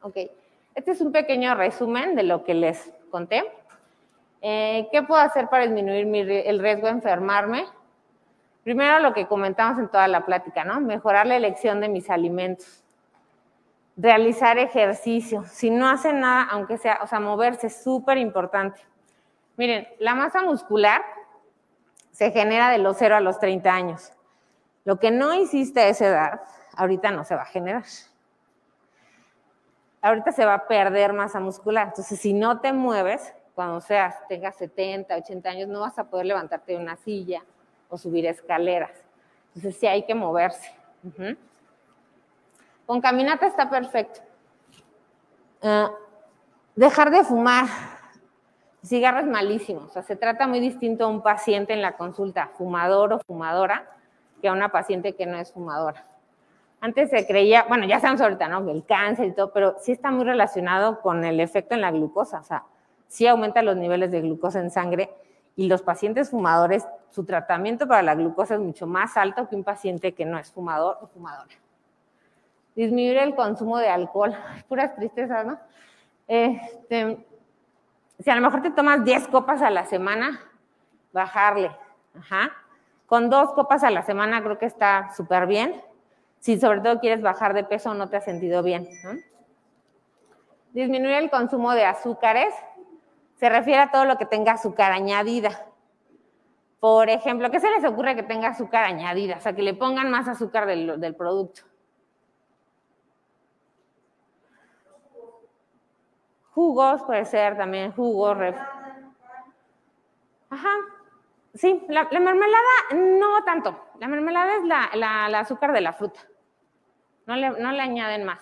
Ok, este es un pequeño resumen de lo que les conté. Eh, ¿Qué puedo hacer para disminuir el riesgo de enfermarme? Primero lo que comentamos en toda la plática, ¿no? Mejorar la elección de mis alimentos. Realizar ejercicio. Si no hacen nada, aunque sea, o sea, moverse es súper importante. Miren, la masa muscular se genera de los 0 a los 30 años. Lo que no hiciste a esa edad, ahorita no se va a generar. Ahorita se va a perder masa muscular. Entonces, si no te mueves, cuando seas, tengas 70, 80 años, no vas a poder levantarte de una silla, o subir escaleras. Entonces sí hay que moverse. Con caminata está perfecto. Ah, dejar de fumar. Cigarro es malísimo. O sea, se trata muy distinto a un paciente en la consulta, fumador o fumadora, que a una paciente que no es fumadora. Antes se creía, bueno, ya sabemos ahorita, ¿no? El cáncer y todo, pero sí está muy relacionado con el efecto en la glucosa. O sea, sí aumenta los niveles de glucosa en sangre y los pacientes fumadores, su tratamiento para la glucosa es mucho más alto que un paciente que no es fumador o fumadora. Disminuir el consumo de alcohol, puras tristezas, ¿no? Este, si a lo mejor te tomas 10 copas a la semana, bajarle. Ajá. Con dos copas a la semana creo que está súper bien. Si sobre todo quieres bajar de peso, no te has sentido bien. Disminuir el consumo de azúcares, se refiere a todo lo que tenga azúcar añadida. Por ejemplo, ¿qué se les ocurre que tenga azúcar añadida? O sea, que le pongan más azúcar del, producto. Jugos, puede ser también jugos. Ajá. Sí, la, mermelada no tanto. La mermelada es la, azúcar de la fruta. No le, añaden más.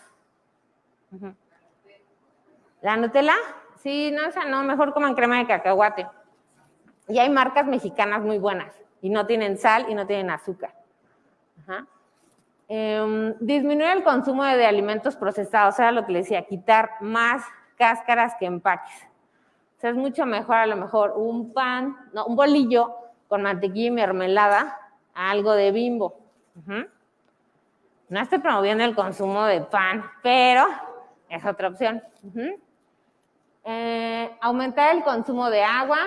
¿La Nutella? Sí, no, esa no, mejor coman crema de cacahuate. Y hay marcas mexicanas muy buenas y no tienen sal y no tienen azúcar. Ajá. Em, disminuir el consumo de, alimentos procesados, era lo que le decía, quitar más cáscaras que empaques. O sea, es mucho mejor a lo mejor un pan, no, un bolillo con mantequilla y mermelada algo de bimbo. Ujú. No estoy promoviendo el consumo de pan, pero es otra opción. Eh, aumentar el consumo de agua,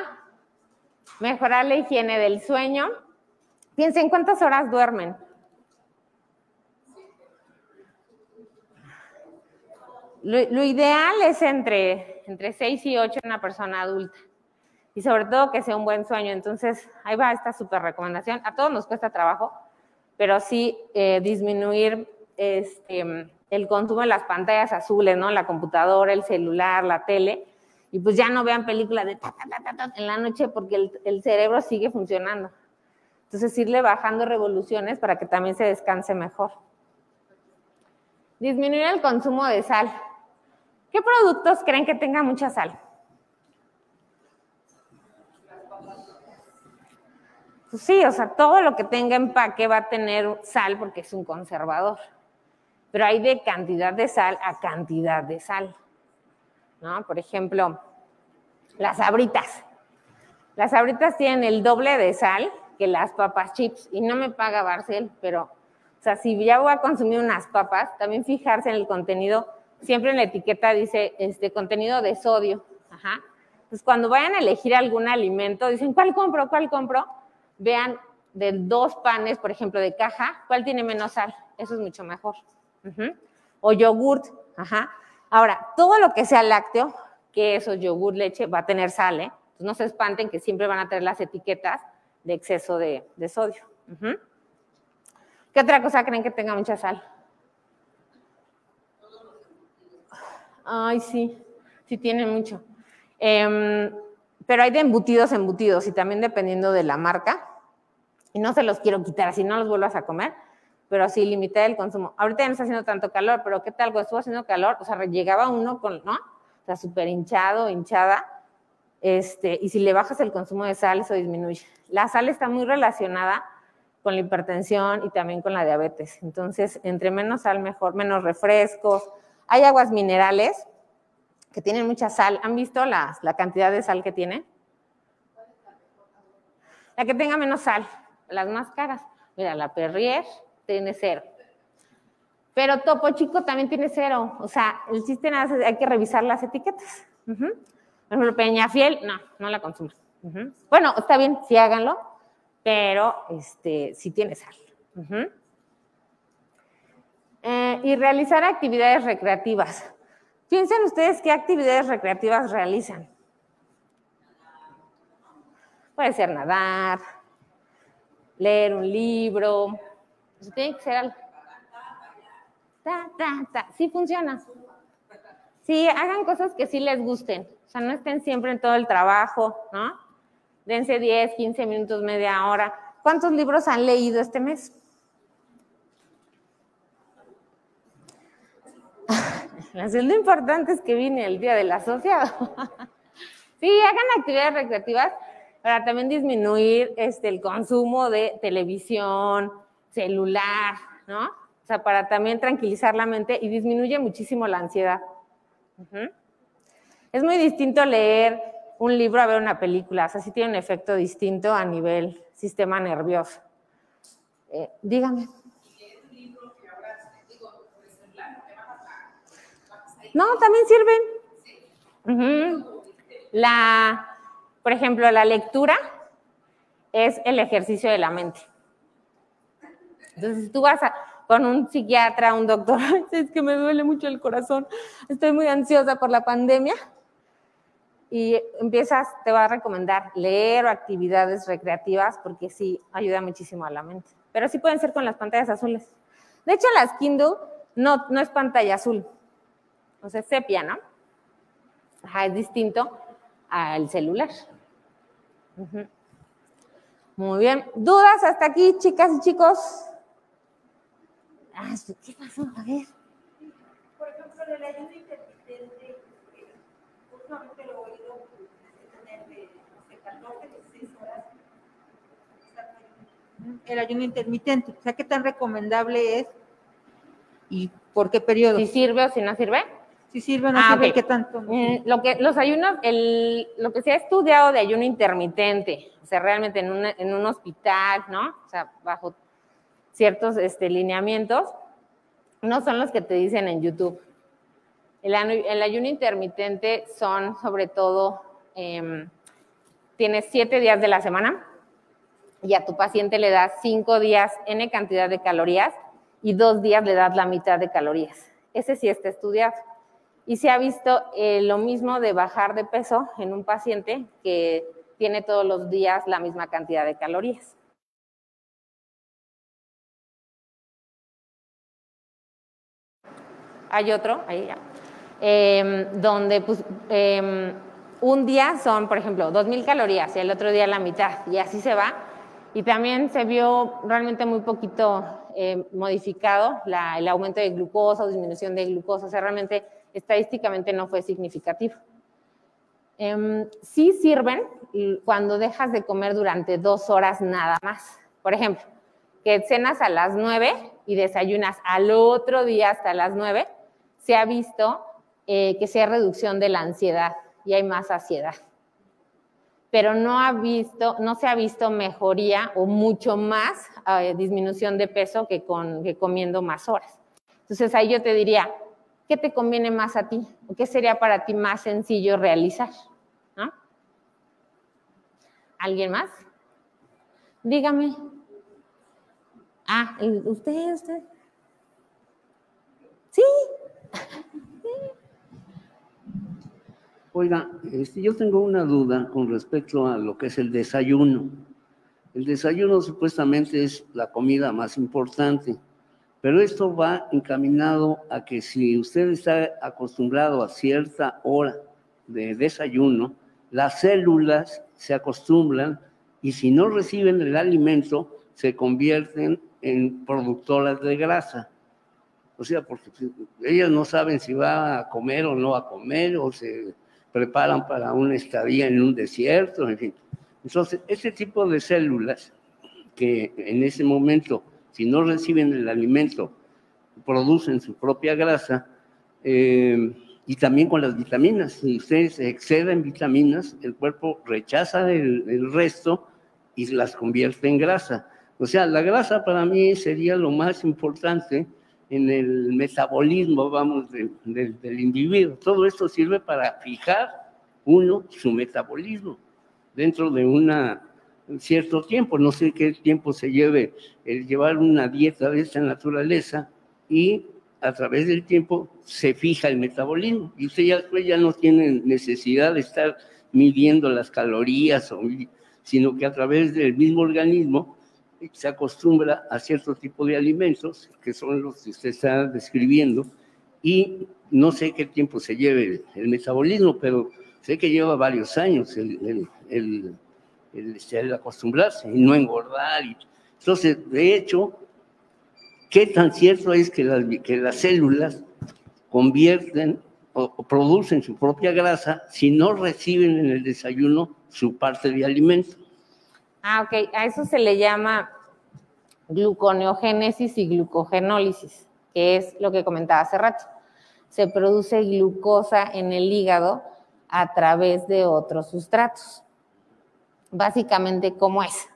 mejorar la higiene del sueño. Piensen cuántas horas duermen. Lo, ideal es entre, entre 6 y 8 en una persona adulta. Y sobre todo que sea un buen sueño. Entonces, ahí va esta super recomendación. A todos nos cuesta trabajo, pero sí eh, disminuir este, el consumo de las pantallas azules, ¿no? La computadora, el celular, la tele. Y pues ya no vean películas de en la noche porque el, el cerebro sigue funcionando. Entonces, irle bajando revoluciones para que también se descanse mejor. Disminuir el consumo de sal. ¿Qué productos creen que tenga mucha sal? Pues sí, o sea, todo lo que tenga empaque va a tener sal porque es un conservador. Pero hay de cantidad de sal a cantidad de sal. ¿No? Por ejemplo, las abritas. Las abritas tienen el doble de sal que las papas chips. Y no me paga Barcel, pero, o sea, si ya voy a consumir unas papas, también fijarse en el contenido. Siempre en la etiqueta dice este contenido de sodio. Ajá. Entonces, cuando vayan a elegir algún alimento, dicen, ¿cuál compro? ¿Cuál compro? Vean de dos panes, por ejemplo, de caja, ¿cuál tiene menos sal? Eso es mucho mejor. O yogurt. Ajá. Ahora, todo lo que sea lácteo, queso, yogur, leche, va a tener sal, ¿eh? Entonces, no se espanten que siempre van a tener las etiquetas de exceso de, sodio. ¿Qué otra cosa creen que tenga mucha sal? Ay, sí, sí tiene mucho. Em, pero hay de embutidos, embutidos, y también dependiendo de la marca. Y no se los quiero quitar, así no los vuelvas a comer, pero sí limité el consumo. Ahorita ya no está haciendo tanto calor, pero ¿qué tal? Estuvo haciendo calor, o sea, llegaba uno con, ¿no? O sea, súper hinchado, hinchada. Este, y si le bajas el consumo de sal, eso disminuye. La sal está muy relacionada con la hipertensión y también con la diabetes. Entonces, entre menos sal, mejor, menos refrescos. Hay aguas minerales que tienen mucha sal. ¿Han visto la, la cantidad de sal que tiene? La que tenga menos sal, las más caras. Mira, la Perrier tiene cero. Pero Topo Chico también tiene cero. O sea, el chiste hay que revisar las etiquetas. Por ejemplo, Peñafiel, no, no la consuman. Ujú. Bueno, está bien, sí háganlo, pero este, sí tiene sal. Eh, y realizar actividades recreativas. Piensen ustedes qué actividades recreativas realizan. Puede ser nadar, leer un libro. Eso tiene que ser algo. Ta, ta, ta. Sí funciona. Sí, hagan cosas que sí les gusten. O sea, no estén siempre en todo el trabajo, ¿no? Dense 10, 15 minutos, media hora. ¿Cuántos libros han leído este mes? Lo importante es que viene el Día del Asociado. sí, hagan actividades recreativas para también disminuir este, el consumo de televisión, celular, ¿no? O sea, para también tranquilizar la mente y disminuye muchísimo la ansiedad. Ujú. Es muy distinto leer un libro a ver una película, o sea, sí tiene un efecto distinto a nivel sistema nervioso. Eh, dígame. No, también sirven. Ujú. La, por ejemplo, la lectura es el ejercicio de la mente. Entonces, tú vas con un psiquiatra, un doctor, "Ay, es que me duele mucho el corazón, estoy muy ansiosa por la pandemia, y empiezas, te va a recomendar leer o actividades recreativas porque sí ayuda muchísimo a la mente. Pero sí pueden ser con las pantallas azules. De hecho, las Kindle no, no es pantalla azul, o sea, sepia, ¿no? Ajá, es distinto al celular. Muy bien. ¿Dudas hasta aquí, chicas y chicos? Ah, ¿qué pasó? A ver. Por ejemplo, el ayuno intermitente, últimamente lo he oído tener de, no sé, 14, 16 horas. El ayuno intermitente, o sea, ¿qué tan recomendable es y por qué periodo? ¿Si sirve o si no sirve? Si sirve o no Ah, sirve, ok. ¿qué tanto? Mm, Lo que los ayunos, el, lo que se ha estudiado de ayuno intermitente, o sea, realmente en, una- en un hospital, ¿no? O sea, bajo ciertos este, lineamientos, no son los que te dicen en YouTube. El, el ayuno intermitente son sobre todo, em, tienes siete días de la semana y a tu paciente le das cinco días N cantidad de calorías y dos días le das la mitad de calorías. Ese sí está estudiado. Y se ha visto eh, lo mismo de bajar de peso en un paciente que tiene todos los días la misma cantidad de calorías. Hay otro, ahí ya, em, donde pues, em, un día son, por ejemplo, 2.000 calorías y el otro día la mitad, y así se va. Y también se vio realmente muy poquito eh, modificado la- el aumento de glucosa o disminución de glucosa, o sea, realmente estadísticamente no fue significativo. Em, sí sirven cuando dejas de comer durante dos horas nada más. Por ejemplo, que cenas a las 9 y desayunas al otro día hasta las 9, se ha visto eh, que sea reducción de la ansiedad y hay más saciedad. Pero no, ha visto, no se ha visto mejoría o mucho más eh, disminución de peso que, con, que comiendo más horas. Entonces ahí yo te diría, ¿qué te conviene más a ti? ¿O qué sería para ti más sencillo realizar? ¿Alguien más? Dígame. Ah, ¿y ¿usted, usted? Sí. Oiga, este, yo tengo una duda con respecto a lo que es el desayuno. El desayuno supuestamente es la comida más importante, pero esto va encaminado a que si usted está acostumbrado a cierta hora de desayuno, las células se acostumbran y si no reciben el alimento, se convierten en productoras de grasa. O sea, porque ellas no saben si va a comer o no a comer, o se preparan para una estadía en un desierto, en fin. Entonces, este tipo de células que en ese momento, si no reciben el alimento, producen su propia grasa, eh, y también con las vitaminas. Si ustedes exceden vitaminas, el cuerpo rechaza el, el resto y las convierte en grasa. O sea, la grasa para mí sería lo más importante en el metabolismo, vamos, de- de- del individuo. Todo esto sirve para fijar uno su metabolismo dentro de una, un cierto tiempo. No sé qué tiempo se lleve el llevar una dieta de esta naturaleza y a través del tiempo se fija el metabolismo. Y usted ya después ya no tiene necesidad de estar midiendo las calorías, o, sino que a través del mismo organismo se acostumbra a cierto tipo de alimentos, que son los que usted está describiendo, y no sé qué tiempo se lleve el, metabolismo, pero sé que lleva varios años el, el, el- acostumbrarse y no engordar. y- entonces, de hecho, ¿qué tan cierto es que las, que las células convierten o, o producen su propia grasa si no reciben en el desayuno su parte de alimento? Ah, ok. A eso se le llama gluconeogénesis y glucogenólisis, que es lo que comentaba hace rato. Se produce glucosa en el hígado a través de otros sustratos. Básicamente, ¿cómo es?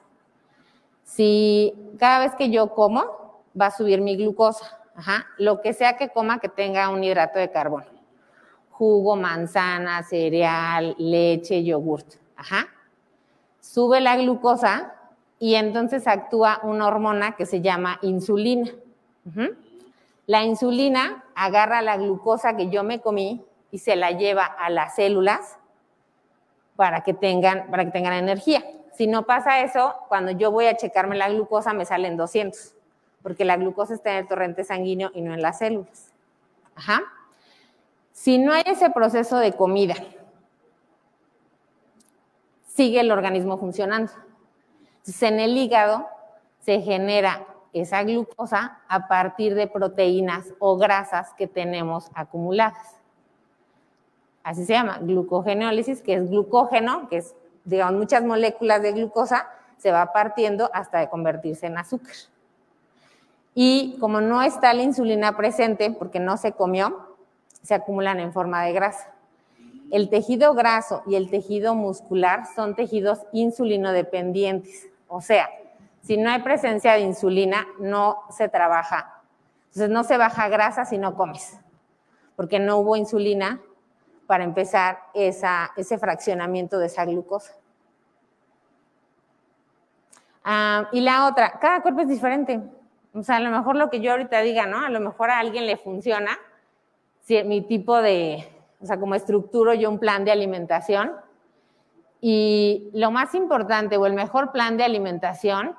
Si cada vez que yo como, va a subir mi glucosa. Ajá. Lo que sea que coma que tenga un hidrato de carbono. Jugo, manzana, cereal, leche, yogurt. Ajá sube la glucosa y entonces actúa una hormona que se llama insulina. La insulina agarra la glucosa que yo me comí y se la lleva a las células para que tengan, para que tengan energía. Si no pasa eso, cuando yo voy a checarme la glucosa me salen 200, porque la glucosa está en el torrente sanguíneo y no en las células. Ajá. Si no hay ese proceso de comida, sigue el organismo funcionando. Entonces, en el hígado se genera esa glucosa a partir de proteínas o grasas que tenemos acumuladas. Así se llama, glucogenólisis, que es glucógeno, que es, digamos, muchas moléculas de glucosa, se va partiendo hasta convertirse en azúcar. Y como no está la insulina presente, porque no se comió, se acumulan en forma de grasa. El tejido graso y el tejido muscular son tejidos insulinodependientes, o sea, si no hay presencia de insulina, no se trabaja. Entonces no se baja grasa si no comes, porque no hubo insulina para empezar ese fraccionamiento de esa glucosa. Ah, y la otra, cada cuerpo es diferente. O sea, a lo mejor lo que yo ahorita diga, ¿no? A lo mejor a alguien le funciona si mi tipo de, o sea, como estructuro yo un plan de alimentación. Y lo más importante o el mejor plan de alimentación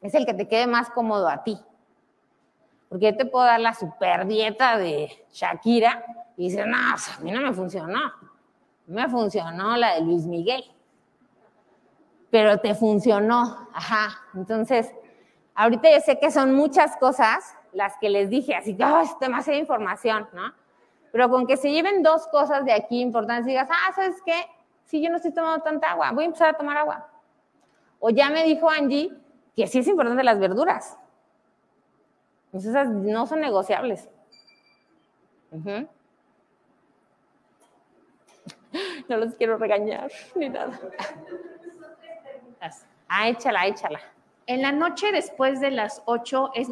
es el que te quede más cómodo a ti. Porque yo te puedo dar la super dieta de Shakira y dices, no, a mí no me funcionó. Me funcionó la de Luis Miguel. Pero te funcionó, ajá. Entonces, ahorita yo sé que son muchas cosas las que les dije, así que oh, es demasiada información, ¿no? Pero con que se lleven dos cosas de aquí importantes digas, ah, ¿sabes qué? Si yo no estoy tomando tanta agua, voy a empezar a tomar agua. O ya me dijo Angie que sí es importante las verduras. Pues esas no son negociables. No los quiero regañar ni nada. Ah, échala, échala. En la noche después de las 8 es...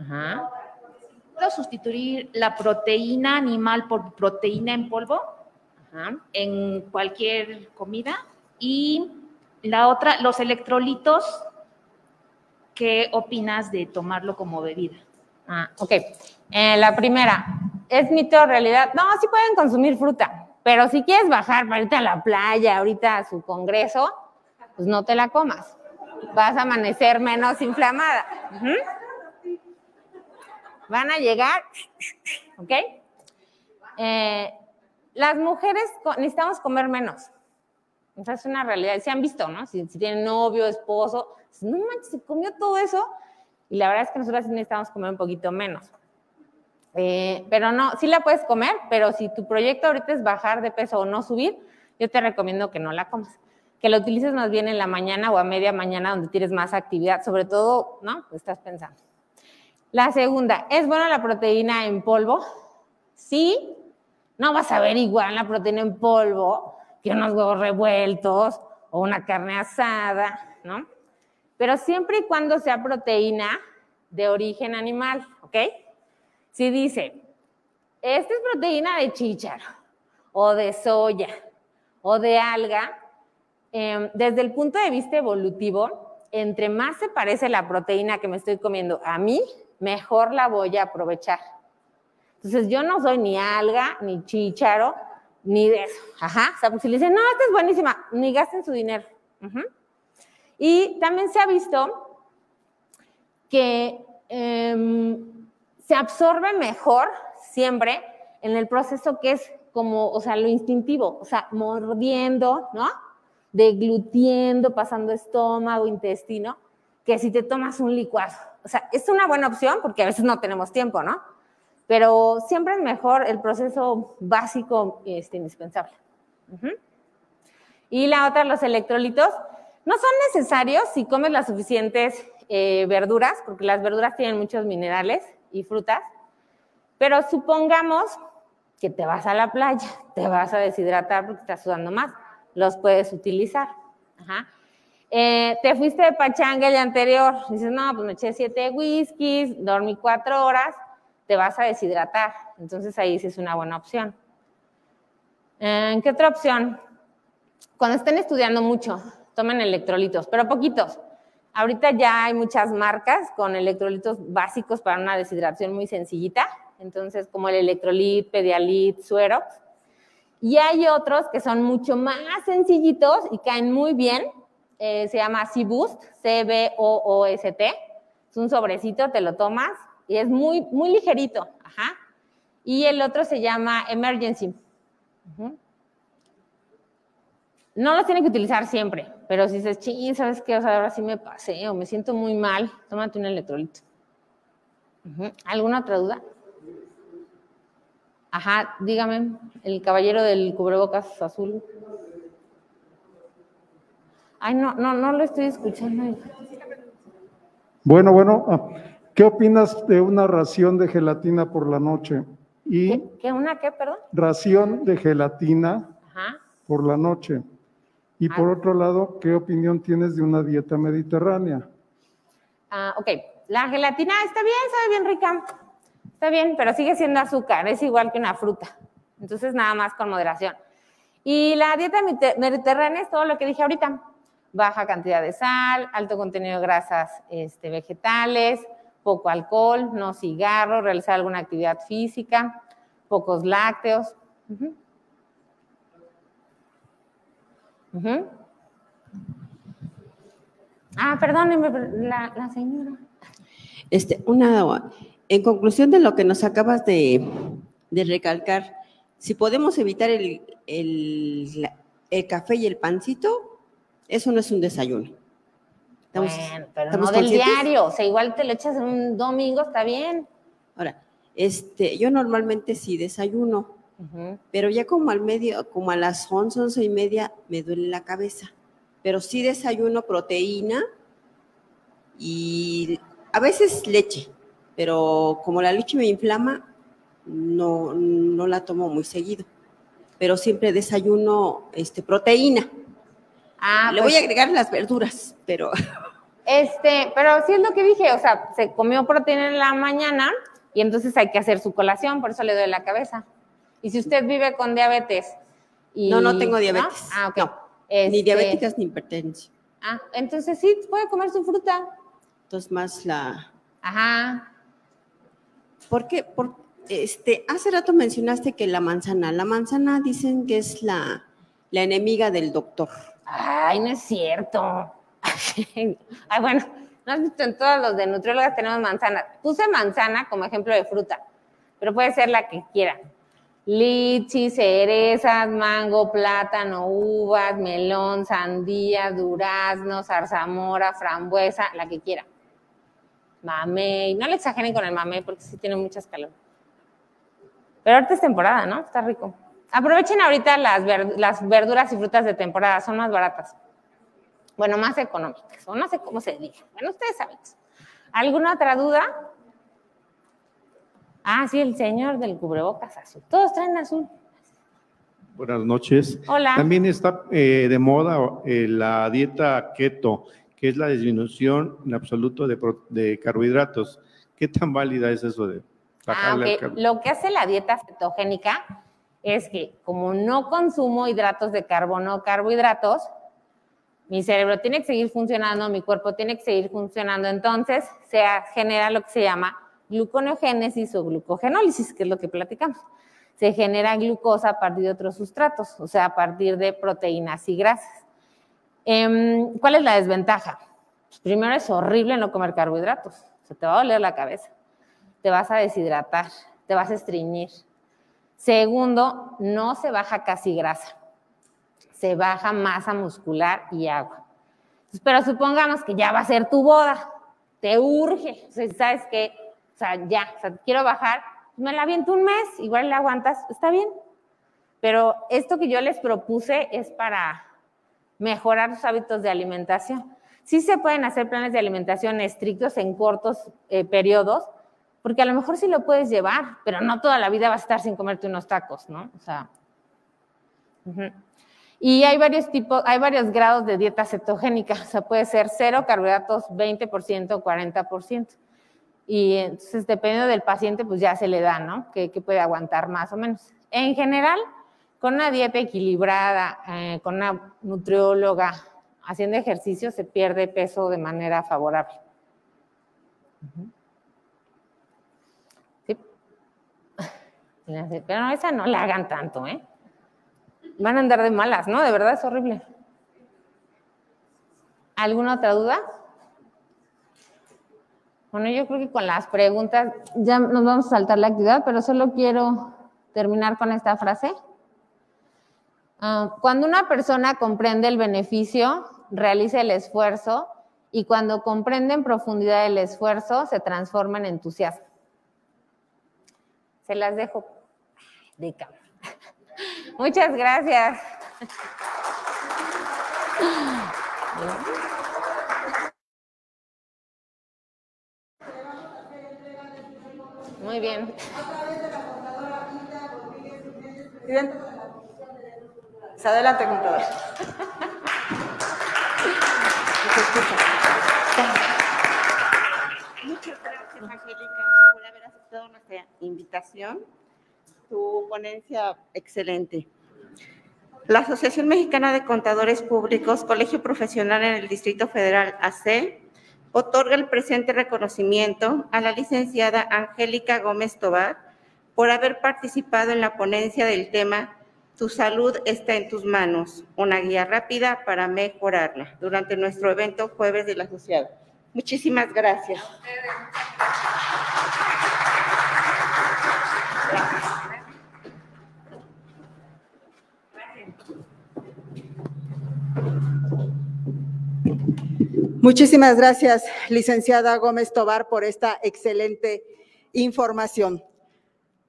Ajá. ¿Puedo sustituir la proteína animal por proteína en polvo? en cualquier comida. Y la otra, los electrolitos, ¿qué opinas de tomarlo como bebida? Ah, ok. Eh, la primera, ¿es mito o realidad? No, sí pueden consumir fruta, pero si quieres bajar para irte a la playa, ahorita a su congreso, pues no te la comas. Vas a amanecer menos inflamada. Van a llegar, ¿ok? Eh, las mujeres necesitamos comer menos. Esa es una realidad. Se han visto, ¿no? Si, tienen novio, esposo, no manches, se comió todo eso. Y la verdad es que nosotros sí necesitamos comer un poquito menos. Eh, pero no, sí la puedes comer, pero si tu proyecto ahorita es bajar de peso o no subir, yo te recomiendo que no la comas. Que la utilices más bien en la mañana o a media mañana donde tienes más actividad, sobre todo, ¿no? Estás pensando. La segunda, ¿es buena la proteína en polvo? Sí, no vas a ver igual la proteína en polvo que unos huevos revueltos o una carne asada, ¿no? Pero siempre y cuando sea proteína de origen animal, ¿ok? Si dice, esta es proteína de chícharo o de soya o de alga, em, desde el punto de vista evolutivo, entre más se parece la proteína que me estoy comiendo a mí, mejor la voy a aprovechar. Entonces yo no soy ni alga, ni chícharo, ni de eso. Ajá. O sea, pues, si le dicen, no, esta es buenísima, ni gasten su dinero. Y también se ha visto que em, se absorbe mejor siempre en el proceso que es como, o sea, lo instintivo, o sea, mordiendo, ¿no? Deglutiendo, pasando estómago, intestino, que si te tomas un licuado. O sea, es una buena opción porque a veces no tenemos tiempo, ¿no? Pero siempre es mejor el proceso básico este, indispensable. Y la otra, los electrolitos, no son necesarios si comes las suficientes eh, verduras, porque las verduras tienen muchos minerales y frutas, pero supongamos que te vas a la playa, te vas a deshidratar porque estás sudando más, los puedes utilizar. Eh, te fuiste de pachanga el anterior, dices, no, pues me eché siete whiskies, dormí cuatro horas, te vas a deshidratar. Entonces ahí sí es una buena opción. Eh, ¿Qué otra opción? Cuando estén estudiando mucho, tomen electrolitos, pero poquitos. Ahorita ya hay muchas marcas con electrolitos básicos para una deshidratación muy sencillita, entonces como el electrolit, pedialit, suerox. Y hay otros que son mucho más sencillitos y caen muy bien. Eh, se llama C-Boost, C-B-O-O-S-T. Es un sobrecito, te lo tomas, y es muy, muy ligerito. Ajá. Y el otro se llama Emergency. No los tiene que utilizar siempre, pero si dices, ching, ¿sabes qué? O sea, ahora sí me pasé o me siento muy mal, tómate un electrolito. ¿Alguna otra duda? Ajá, dígame, el caballero del cubrebocas azul. Ay, no, no, no lo estoy escuchando. Bueno, bueno, ah, ¿qué opinas de una ración de gelatina por la noche? Y ¿Qué, qué una qué, perdón? ración de gelatina Ajá. por la noche. Y por Ah. otro lado, ¿qué opinión tienes de una dieta mediterránea? Ah, ok, la gelatina está bien, sabe bien rica. Está bien, pero sigue siendo azúcar, es igual que una fruta. Entonces, nada más con moderación. Y la dieta medite- mediterránea es todo lo que dije ahorita. Baja cantidad de sal, alto contenido de grasas este, vegetales, poco alcohol, no cigarro, realizar alguna actividad física, pocos lácteos. Ah, perdónenme, pero la, la señora. Este, una, en conclusión de lo que nos acabas de, de recalcar, si podemos evitar el, el, el café y el pancito, eso no es un desayuno. Estamos- bueno, pero no ¿estamos del diario. O sea, igual te lo echas en un domingo, está bien. Ahora, este, yo normalmente sí desayuno, pero ya como al medio, como a las once, once y media, me duele la cabeza. Pero sí desayuno proteína y a veces leche, pero como la leche me inflama, no, no la tomo muy seguido. Pero siempre desayuno este, proteína. Ah, Le pues, voy a agregar las verduras, pero Este, pero sí es lo que dije, o sea, se comió proteína en la mañana y entonces hay que hacer su colación, por eso le duele la cabeza. Y si usted vive con diabetes y... no, no tengo diabetes. Ah, ok. No, ni Este, diabéticas ni hipertensión. Ah, entonces sí, puede comer su fruta. Entonces más la... Ajá. ¿Por qué? Por, este, hace rato mencionaste que la manzana, la manzana dicen que es la, la enemiga del doctor. Ay, no es cierto. Ay, bueno, no has visto en todos los de nutriólogas tenemos manzana. Puse manzana como ejemplo de fruta, pero puede ser la que quiera. Lichi, cerezas, mango, plátano, uvas, melón, sandía, durazno, zarzamora, frambuesa, la que quiera. Mamey, no le exageren con el mamey porque sí tiene muchas calorías. Pero ahorita es temporada, ¿no? Está rico. Aprovechen ahorita las, ver- las verduras y frutas de temporada, son más baratas. Bueno, más económicas, o no sé cómo se diga. Bueno, ustedes saben. ¿Alguna otra duda? Ah, sí, el señor del cubrebocas azul. Todos traen azul. Buenas noches. Hola. También está eh, de moda eh, la dieta keto, que es la disminución en absoluto de, carbohidratos. ¿Qué tan válida es eso de Ah, bajarle ok. al carbo- Lo que hace la dieta cetogénica es que como no consumo hidratos de carbono carbohidratos, mi cerebro tiene que seguir funcionando, mi cuerpo tiene que seguir funcionando, entonces se genera lo que se llama gluconeogénesis o glucogenólisis, que es lo que platicamos. Se genera glucosa a partir de otros sustratos, o sea, a partir de proteínas y grasas. Em, ¿Cuál es la desventaja? Pues primero es horrible no comer carbohidratos, se te va a doler la cabeza te vas a deshidratar, te vas a estreñir. Segundo, no se baja casi grasa, se baja masa muscular y agua. Pero supongamos que ya va a ser tu boda, te urge, o sea, sabes que, ya, quiero bajar, me la aviento un mes, igual la aguantas, está bien. Pero esto que yo les propuse es para mejorar sus hábitos de alimentación. Sí se pueden hacer planes de alimentación estrictos en cortos eh, periodos, porque a lo mejor sí lo puedes llevar, pero no toda la vida vas a estar sin comerte unos tacos, ¿no? O sea. Y hay varios tipos, hay varios grados de dieta cetogénica, o sea, puede ser cero carbohidratos, 20%, 40%. Y entonces, dependiendo del paciente, pues ya se le da, ¿no? Que, puede aguantar más o menos. En general, con una dieta equilibrada, eh, con una nutrióloga, haciendo ejercicio, se pierde peso de manera favorable. Sí. Pero esa no la hagan tanto, ¿eh? Van a andar de malas, ¿no? De verdad es horrible. ¿Alguna otra duda? Bueno, yo creo que con las preguntas ya nos vamos a saltar la actividad, pero solo quiero terminar con esta frase. Ah, cuando una persona comprende el beneficio, realiza el esfuerzo y cuando comprende en profundidad el esfuerzo, se transforma en entusiasmo. Se las dejo de cámara. Muchas gracias. Muy bien. Adelante, contador. Muchas gracias, Angélica, por haber aceptado nuestra invitación. Tu ponencia excelente. La Asociación Mexicana de Contadores Públicos, Colegio Profesional en el Distrito Federal AC, otorga el presente reconocimiento a la licenciada Angélica Gómez Tobar por haber participado en la ponencia del tema Tu salud está en tus manos, una guía rápida para mejorarla, durante nuestro evento Jueves del Asociado. Muchísimas gracias. Muchísimas gracias, licenciada Gómez Tobar, por esta excelente información.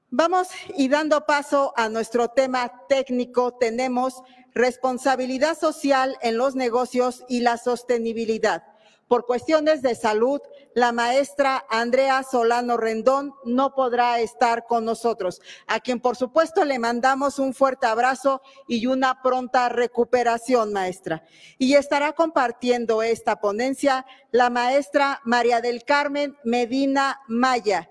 Vamos y dando paso a nuestro tema técnico, tenemos responsabilidad social en los negocios y la sostenibilidad. Por cuestiones de salud, la maestra Andrea Solano Rendón no podrá estar con nosotros, a quien por supuesto le mandamos un fuerte abrazo y una pronta recuperación, maestra. Y estará compartiendo esta ponencia la maestra María del Carmen Medina Maya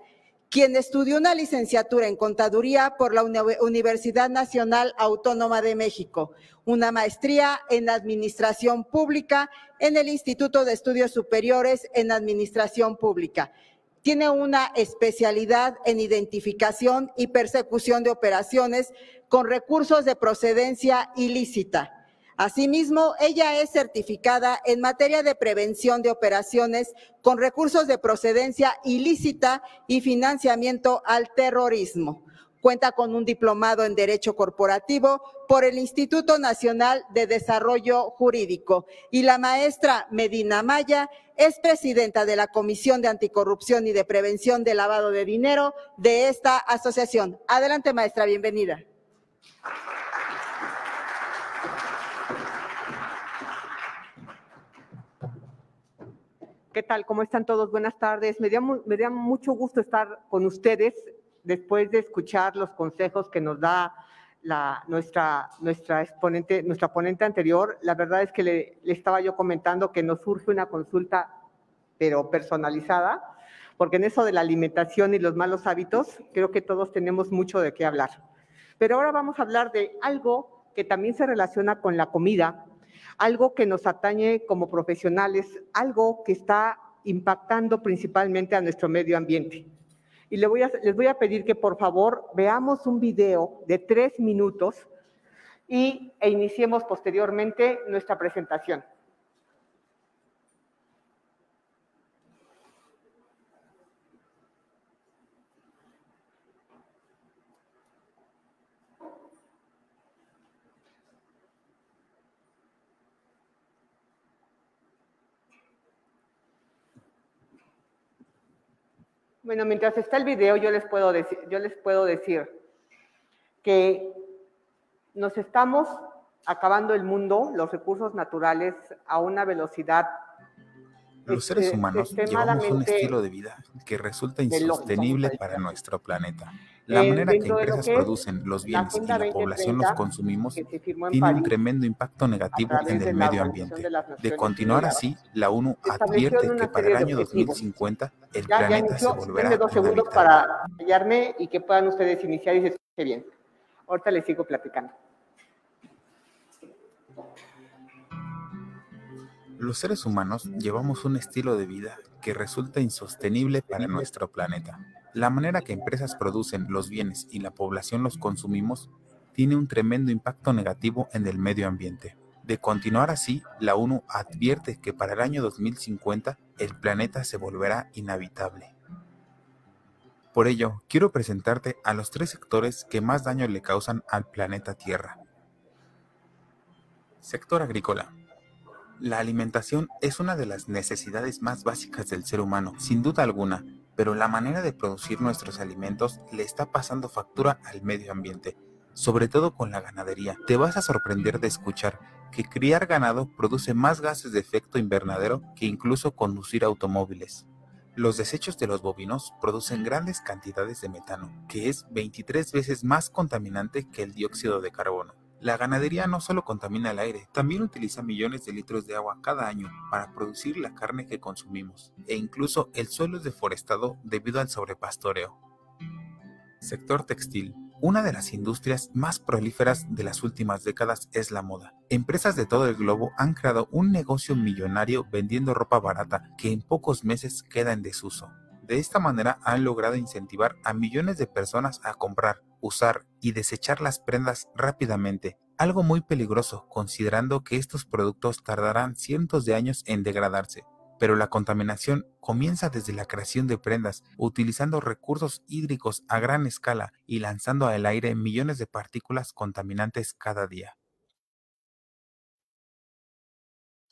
quien estudió una licenciatura en contaduría por la Universidad Nacional Autónoma de México, una maestría en administración pública en el Instituto de Estudios Superiores en Administración Pública. Tiene una especialidad en identificación y persecución de operaciones con recursos de procedencia ilícita Asimismo, ella es certificada en materia de prevención de operaciones con recursos de procedencia ilícita y financiamiento al terrorismo. Cuenta con un diplomado en Derecho Corporativo por el Instituto Nacional de Desarrollo Jurídico. Y la maestra Medina Maya es presidenta de la Comisión de Anticorrupción y de Prevención de Lavado de Dinero de esta asociación. Adelante, maestra, bienvenida. ¿Qué tal? ¿Cómo están todos? Buenas tardes. Me da, me da mucho gusto estar con ustedes después de escuchar los consejos que nos da nuestra, nuestra, exponente, nuestra ponente anterior. La verdad es que le, le estaba yo comentando que nos surge una consulta, pero personalizada, porque en eso de la alimentación y los malos hábitos, creo que todos tenemos mucho de qué hablar. Pero ahora vamos a hablar de algo que también se relaciona con la comida, algo que nos atañe como profesionales, algo que está impactando principalmente a nuestro medio ambiente. Y les voy a, voy a pedir que por favor veamos un video de tres minutos y, e iniciemos posteriormente nuestra presentación. Bueno, mientras está el video, yo les puedo decir, yo les puedo decir que nos estamos acabando el mundo, los recursos naturales, a una velocidad los seres este, humanos llevamos un estilo de vida que resulta insostenible para nuestro planeta. La manera que empresas producen los bienes y la población los consumimos tiene un tremendo impacto negativo en el medio ambiente. De continuar así, la ONU advierte que para el año 2050 el planeta se volverá dos segundos para callarme y que puedan ustedes iniciar y se escuche bien. Ahorita les sigo platicando. Los seres humanos llevamos un estilo de vida que resulta insostenible para nuestro planeta. La manera que empresas producen los bienes y la población los consumimos tiene un tremendo impacto negativo en el medio ambiente. De continuar así, la ONU advierte que para el año 2050 el planeta se volverá inhabitable. Por ello, quiero presentarte a los tres sectores que más daño le causan al planeta Tierra. Sector agrícola. La alimentación es una de las necesidades más básicas del ser humano, sin duda alguna, pero la manera de producir nuestros alimentos le está pasando factura al medio ambiente, sobre todo con la ganadería. Te vas a sorprender de escuchar que criar ganado produce más gases de efecto invernadero que incluso conducir automóviles. Los desechos de los bovinos producen grandes cantidades de metano, que es 23 veces más contaminante que el dióxido de carbono. La ganadería no solo contamina el aire, también utiliza millones de litros de agua cada año para producir la carne que consumimos, e incluso el suelo es deforestado debido al sobrepastoreo. Sector textil. Una de las industrias más prolíferas de las últimas décadas es la moda. Empresas de todo el globo han creado un negocio millonario vendiendo ropa barata que en pocos meses queda en desuso. De esta manera han logrado incentivar a millones de personas a comprar, usar y desechar las prendas rápidamente, algo muy peligroso considerando que estos productos tardarán cientos de años en degradarse pero la contaminación comienza desde la creación de prendas, utilizando recursos hídricos a gran escala y lanzando al aire millones de partículas contaminantes cada día.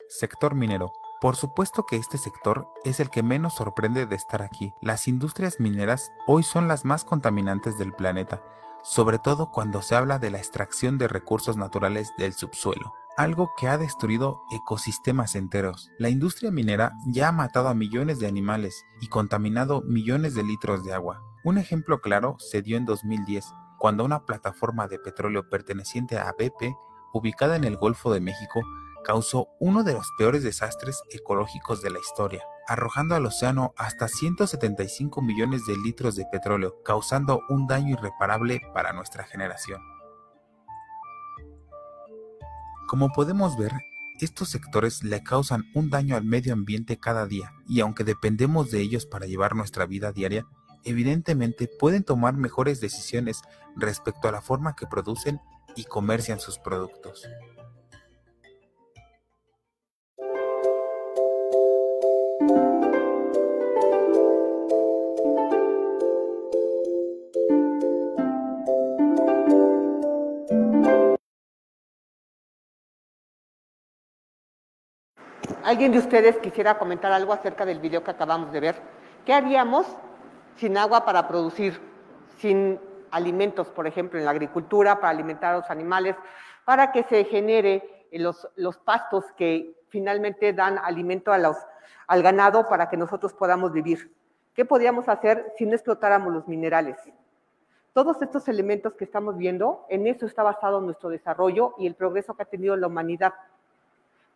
Sector minero. Por supuesto que este sector es el que menos sorprende de estar aquí. Las industrias mineras hoy son las más contaminantes del planeta, sobre todo cuando se habla de la extracción de recursos naturales del subsuelo algo que ha destruido ecosistemas enteros. La industria minera ya ha matado a millones de animales y contaminado millones de litros de agua. Un ejemplo claro se dio en 2010, cuando una plataforma de petróleo perteneciente a BP, ubicada en el Golfo de México, causó uno de los peores desastres ecológicos de la historia, arrojando al océano hasta 175 millones de litros de petróleo, causando un daño irreparable para nuestra generación. Como podemos ver, estos sectores le causan un daño al medio ambiente cada día y aunque dependemos de ellos para llevar nuestra vida diaria, evidentemente pueden tomar mejores decisiones respecto a la forma que producen y comercian sus productos. ¿Alguien de ustedes quisiera comentar algo acerca del video que acabamos de ver? ¿Qué haríamos sin agua para producir, sin alimentos, por ejemplo, en la agricultura, para alimentar a los animales, para que se genere los, los pastos que finalmente dan alimento al ganado para que nosotros podamos vivir? ¿Qué podríamos hacer si no explotáramos los minerales? Todos estos elementos que estamos viendo, en eso está basado nuestro desarrollo y el progreso que ha tenido la humanidad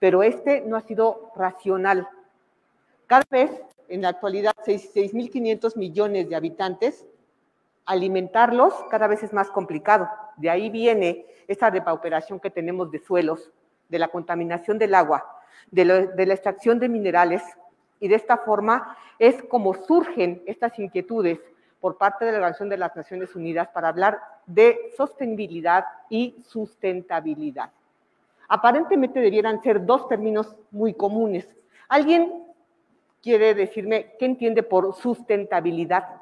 pero este no ha sido racional. Cada vez, en la actualidad, 6.500 millones de habitantes, alimentarlos cada vez es más complicado. De ahí viene esa depauperación que tenemos de suelos, de la contaminación del agua, de, de la extracción de minerales, y de esta forma es como surgen estas inquietudes por parte de la Organización de las Naciones Unidas para hablar de sostenibilidad y sustentabilidad aparentemente debieran ser dos términos muy comunes. ¿Alguien quiere decirme qué entiende por sustentabilidad?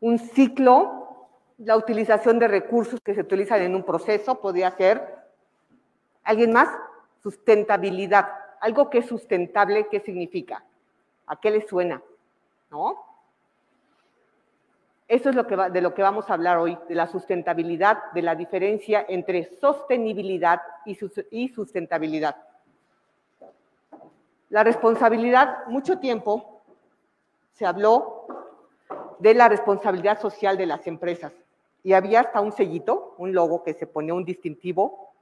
Un ciclo, la utilización de recursos que se utilizan en un proceso podría ser. ¿Alguien más? Sustentabilidad. Algo que es sustentable, ¿qué significa? ¿A qué le suena? ¿No? Eso es lo que de lo que vamos a hablar hoy, de la sustentabilidad, de la diferencia entre sostenibilidad y sustentabilidad. La responsabilidad, mucho tiempo se habló de la responsabilidad social de las empresas y había hasta un sellito, un logo que se ponía un distintivo,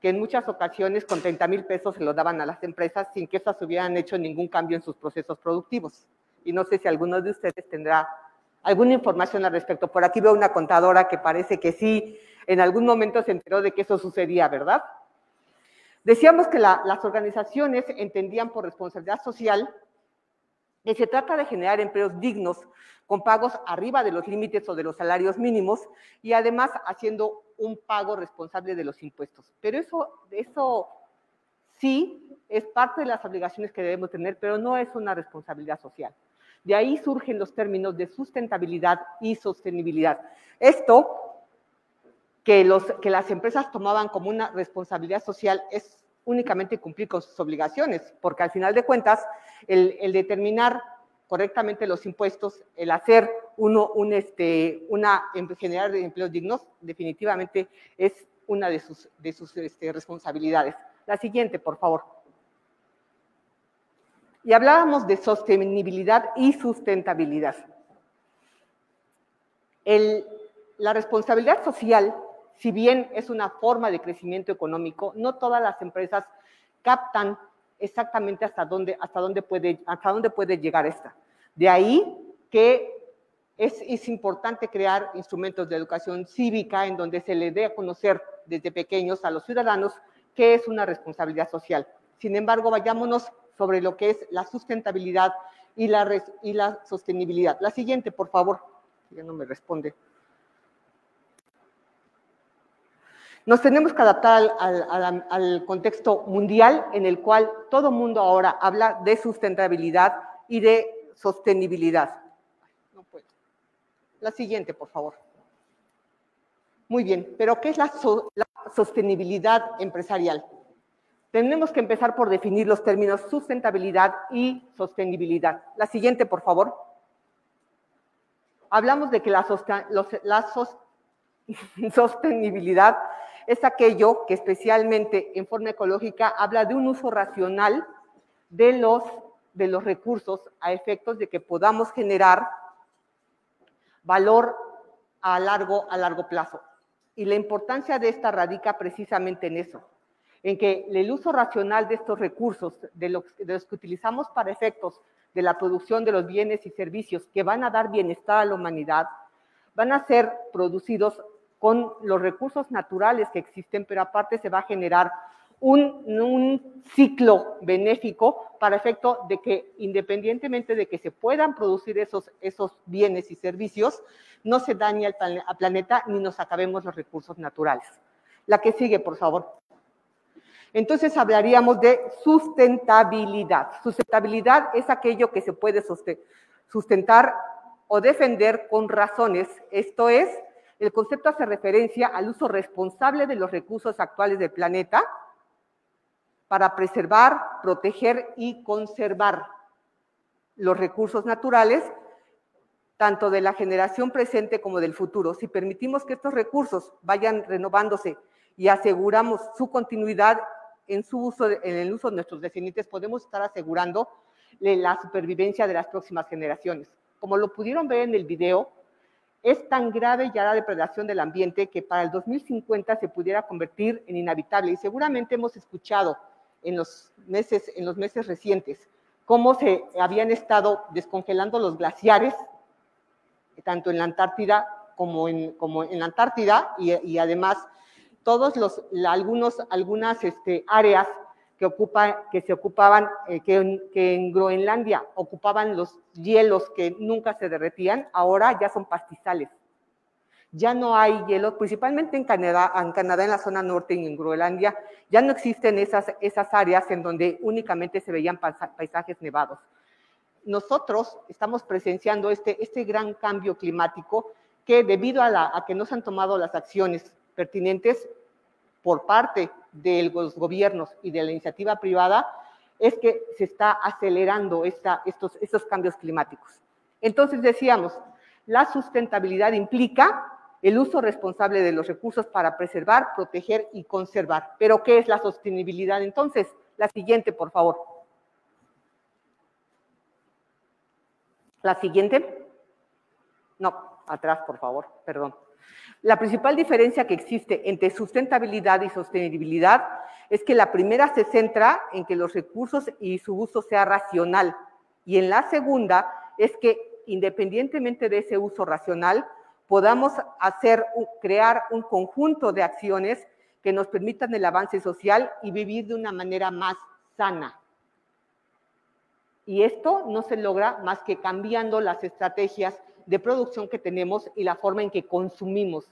que en muchas ocasiones con 30 mil pesos se lo daban a las empresas sin que estas hubieran hecho ningún cambio en sus procesos productivos. Y no sé si alguno de ustedes tendrá alguna información al respecto. Por aquí veo una contadora que parece que sí, en algún momento se enteró de que eso sucedía, ¿verdad? Decíamos que las organizaciones entendían por responsabilidad social que se trata de generar empleos dignos con pagos arriba de los límites o de los salarios mínimos y además haciendo un pago responsable de los impuestos. Pero eso, eso sí es parte de las obligaciones que debemos tener, pero no es una responsabilidad social. De ahí surgen los términos de sustentabilidad y sostenibilidad. Esto que, las empresas tomaban como una responsabilidad social es únicamente cumplir con sus obligaciones, porque al final de cuentas, el, determinar correctamente los impuestos, el hacer uno, un, este, una, em, generar empleos dignos, definitivamente es una de sus, de sus este, responsabilidades. La siguiente, por favor. Y hablábamos de sostenibilidad y sustentabilidad. La responsabilidad social, si bien es una forma de crecimiento económico, no todas las empresas captan exactamente hasta dónde, hasta dónde, puede, hasta dónde puede llegar esta. De ahí que es, es, importante crear instrumentos de educación cívica en donde se le dé a conocer desde pequeños a los ciudadanos qué es una responsabilidad social. Sin embargo, vayámonos sobre lo que es la sustentabilidad y la, y la sostenibilidad. La siguiente, por favor. Ya no me responde. Nos tenemos que adaptar al, al, al, contexto mundial en el cual todo mundo ahora habla de sustentabilidad y de sostenibilidad. La siguiente, por favor. Muy bien, pero ¿qué es la, so, la sostenibilidad empresarial? Tenemos que empezar por definir los términos sustentabilidad y sostenibilidad. La siguiente, por favor. Hablamos de que la, sostenibilidad es aquello que especialmente en forma ecológica habla de un uso racional de los, de los recursos a efectos de que podamos generar valor a largo, a largo plazo. Y la importancia de esta radica precisamente en eso, en que el uso racional de estos recursos, de los, que utilizamos para efectos de la producción de los bienes y servicios que van a dar bienestar a la humanidad, van a ser producidos con los recursos naturales que existen, pero aparte se va a generar un, ciclo benéfico para efecto de que independientemente de que se puedan producir esos, esos bienes y servicios, no se dañe al planeta ni nos acabemos los recursos naturales. La que sigue, por favor. Entonces hablaríamos de sustentabilidad. Sustentabilidad es aquello que se puede sustentar o defender con razones. Esto es, el concepto hace referencia al uso responsable de los recursos actuales del planeta para preservar, proteger y conservar los recursos naturales, tanto de la generación presente como del futuro. Si permitimos que estos recursos vayan renovándose y aseguramos su continuidad en, su uso, en el uso de nuestros descendientes, podemos estar asegurando la supervivencia de las próximas generaciones. Como lo pudieron ver en el video, es tan grave ya la depredación del ambiente que para el 2050 se pudiera convertir en inhabitable. Y seguramente hemos escuchado en los meses, en los meses recientes cómo se habían estado descongelando los glaciares, tanto en la Antártida como en, como en la Antártida, y, y además todos los, algunos, algunas este, áreas que, ocupa, que se ocupaban, eh, que, en, que, en, Groenlandia ocupaban los hielos que nunca se derretían, ahora ya son pastizales. Ya no hay hielo, principalmente en Canadá, en Canadá, en la zona norte y en Groenlandia, ya no existen esas, esas áreas en donde únicamente se veían paisajes nevados. Nosotros estamos presenciando este, este gran cambio climático que debido a, la, a que no se han tomado las acciones pertinentes por parte de los gobiernos y de la iniciativa privada es que se está acelerando esta, estos, estos cambios climáticos. Entonces decíamos, la sustentabilidad implica el uso responsable de los recursos para preservar, proteger y conservar. Pero ¿qué es la sostenibilidad entonces? La siguiente, por favor. La siguiente. No, atrás, por favor, perdón. La principal diferencia que existe entre sustentabilidad y sostenibilidad es que la primera se centra en que los recursos y su uso sea racional y en la segunda es que independientemente de ese uso racional podamos hacer crear un conjunto de acciones que nos permitan el avance social y vivir de una manera más sana. Y esto no se logra más que cambiando las estrategias de producción que tenemos y la forma en que consumimos.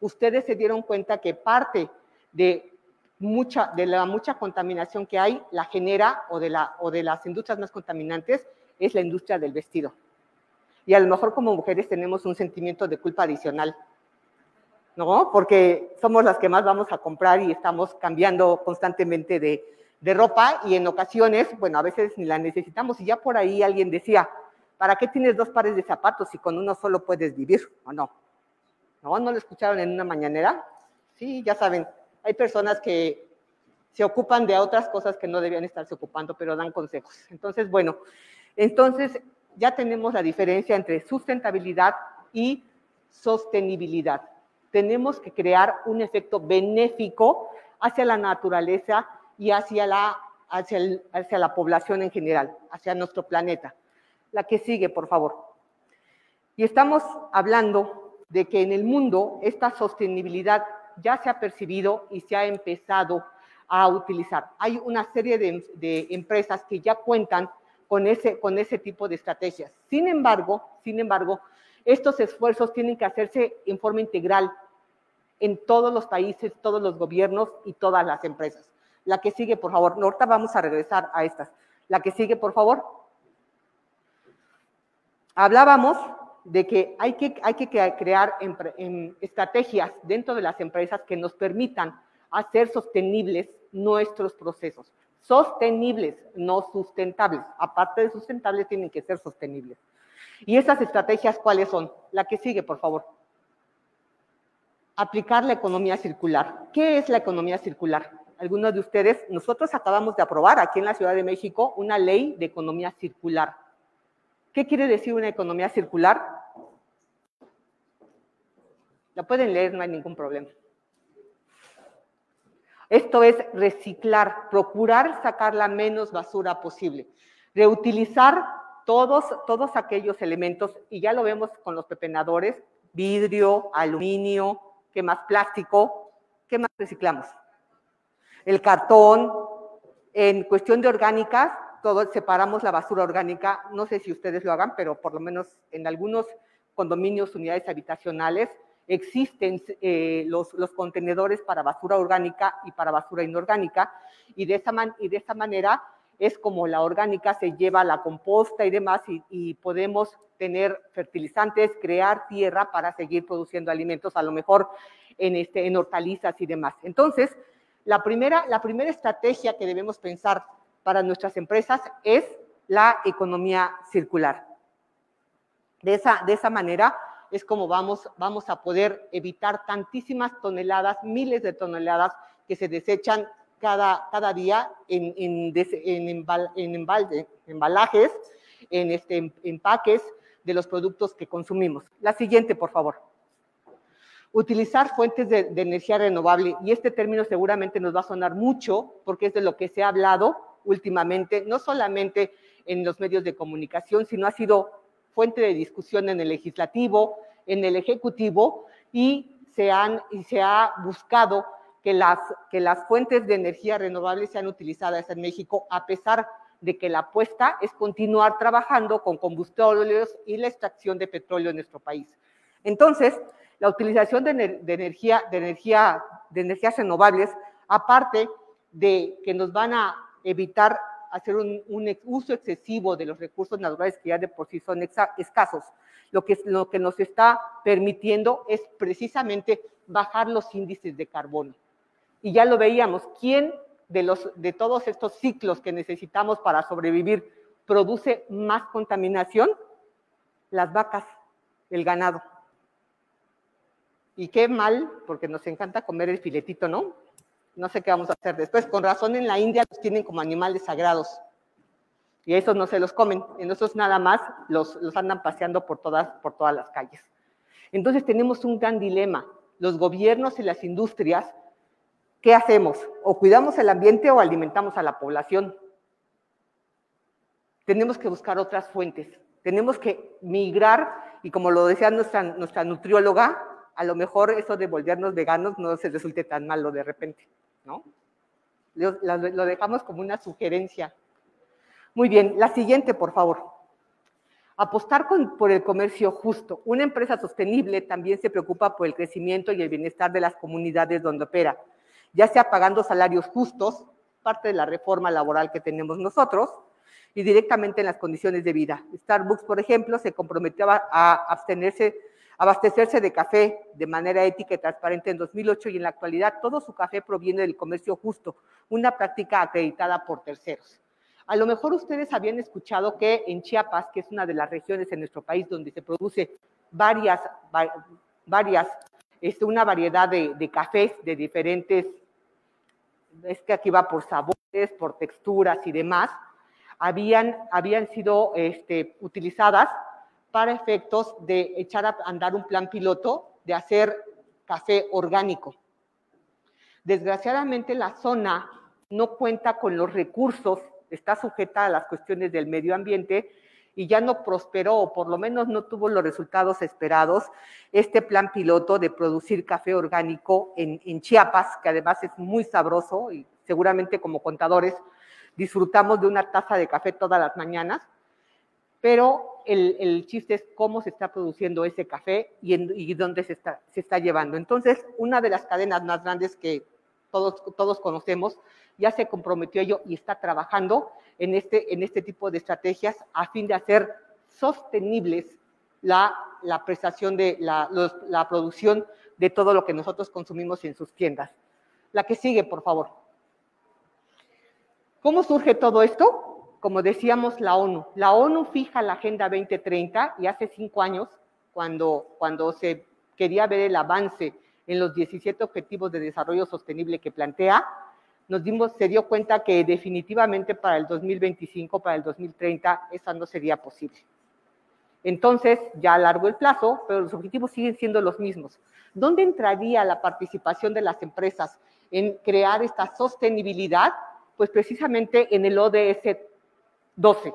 Ustedes se dieron cuenta que parte de, mucha, de la mucha contaminación que hay la genera o de, la, o de las industrias más contaminantes es la industria del vestido. Y a lo mejor como mujeres tenemos un sentimiento de culpa adicional. ¿no? Porque somos las que más vamos a comprar y estamos cambiando constantemente de, de ropa y en ocasiones, bueno, a veces ni la necesitamos. Y ya por ahí alguien decía, ¿para qué tienes dos pares de zapatos si con uno solo puedes vivir o no? ¿No? ¿No lo escucharon en una mañanera? Sí, ya saben, hay personas que se ocupan de otras cosas que no debían estarse ocupando, pero dan consejos. Entonces, bueno, entonces ya tenemos la diferencia entre sustentabilidad y sostenibilidad. Tenemos que crear un efecto benéfico hacia la naturaleza y hacia la, hacia, el- hacia la población en general, hacia nuestro planeta. La que sigue, por favor. Y estamos hablando de que en el mundo esta sostenibilidad ya se ha percibido y se ha empezado a utilizar. Hay una serie de, empresas que ya cuentan con ese, con ese tipo de estrategias. Sin embargo, sin embargo, estos esfuerzos tienen que hacerse en forma integral en todos los países, todos los gobiernos y todas las empresas. La que sigue, por favor. No, Ahorita vamos a regresar a estas. La que sigue, por favor. Hablábamos de que hay que, crear estrategias dentro de las empresas que nos permitan hacer sostenibles nuestros procesos. Sostenibles, no sustentables. Aparte de sustentables, tienen que ser sostenibles. ¿Y esas estrategias cuáles son? La que sigue, por favor. Aplicar la economía circular. ¿Qué es la economía circular? Algunos de ustedes, nosotros acabamos de aprobar aquí en la Ciudad de México una ley de economía circular. ¿Qué quiere decir una economía circular? La pueden leer, no hay ningún problema. Esto es reciclar, procurar sacar la menos basura posible, reutilizar todos, todos aquellos elementos, y ya lo vemos con los pepenadores, vidrio, aluminio, ¿qué más? Plástico, ¿qué más reciclamos? El cartón, en cuestión de orgánicas, separamos la basura orgánica, no sé si ustedes lo hagan, pero por lo menos en algunos condominios, unidades habitacionales, existen eh, los, contenedores para basura orgánica y para basura inorgánica, y de esa, y de manera es como la orgánica se lleva a la composta y demás, y, y podemos tener fertilizantes, crear tierra para seguir produciendo alimentos, a lo mejor en, este, en hortalizas y demás. Entonces, la primera, la primera estrategia que debemos pensar para nuestras empresas es la economía circular. De esa, de esa manera es como vamos, vamos a poder evitar tantísimas toneladas, miles de toneladas que se desechan cada, cada día en, en, en embal- en embalde- embalajes, en este, empaques de los productos que consumimos. La siguiente, por favor. Utilizar fuentes de, de energía renovable, y este término seguramente nos va a sonar mucho porque es de lo que se ha hablado últimamente, no solamente en los medios de comunicación, sino ha sido fuente de discusión en el legislativo, en el ejecutivo, y se, han, y se ha buscado que las, que las fuentes de energía renovable sean utilizadas en México, a pesar de que la apuesta es continuar trabajando con combustibles y la extracción de petróleo en nuestro país. Entonces, la utilización de, ener- de energía, de, energía, de energías renovables, aparte de que nos van a evitar hacer un, uso excesivo de los recursos naturales que ya de por sí son escasos, lo que, lo que nos está permitiendo es precisamente bajar los índices de carbono. Y ya lo veíamos, ¿quién de, los, de todos estos ciclos que necesitamos para sobrevivir produce más contaminación? Las vacas, el ganado. Y qué mal, porque nos encanta comer el filetito, ¿no? No sé qué vamos a hacer después. Con razón en la India los tienen como animales sagrados. Y esos no se los comen. En esos nada más los, los andan paseando por todas, por todas las calles. Entonces tenemos un gran dilema. Los gobiernos y las industrias, ¿qué hacemos? O cuidamos el ambiente o alimentamos a la población. Tenemos que buscar otras fuentes. Tenemos que migrar y como lo decía nuestra, nuestra nutrióloga, a lo mejor eso de volvernos veganos no se resulte tan malo de repente, ¿no? Lo, dejamos como una sugerencia. Muy bien, la siguiente, por favor. Apostar por el comercio justo. Una empresa sostenible también se preocupa por el crecimiento y el bienestar de las comunidades donde opera, ya sea pagando salarios justos, parte de la reforma laboral que tenemos nosotros, y directamente en las condiciones de vida. Starbucks, por ejemplo, se comprometió a, a abstenerse abastecerse de café de manera ética y transparente en 2008 y en la actualidad todo su café proviene del comercio justo, una práctica acreditada por terceros. A lo mejor ustedes habían escuchado que en Chiapas, que es una de las regiones en nuestro país donde se produce varias, varias este, una variedad de, cafés de diferentes, es que aquí va por sabores, por texturas y demás, habían, habían sido este, utilizadas para efectos de echar a andar un plan piloto de hacer café orgánico. Desgraciadamente la zona no cuenta con los recursos, está sujeta a las cuestiones del medio ambiente y ya no prosperó, o por lo menos no tuvo los resultados esperados, este plan piloto de producir café orgánico en, en Chiapas, que además es muy sabroso y seguramente como contadores disfrutamos de una taza de café todas las mañanas, pero el, el chiste es cómo se está produciendo ese café y, en, y dónde se está, se está llevando. Entonces, una de las cadenas más grandes que todos, todos conocemos ya se comprometió ello y está trabajando en este, en este tipo de estrategias a fin de hacer sostenibles la, la prestación de la, los, la producción de todo lo que nosotros consumimos en sus tiendas. La que sigue, por favor. ¿Cómo surge todo esto? Como decíamos, la ONU. La ONU fija la Agenda 2030 y hace cinco años, cuando, cuando se quería ver el avance en los 17 Objetivos de Desarrollo Sostenible que plantea, nos dimos, se dio cuenta que definitivamente para el 2025, para el 2030, eso no sería posible. Entonces, ya a largo el plazo, pero los objetivos siguen siendo los mismos. ¿Dónde entraría la participación de las empresas en crear esta sostenibilidad? Pues precisamente en el ODS 12.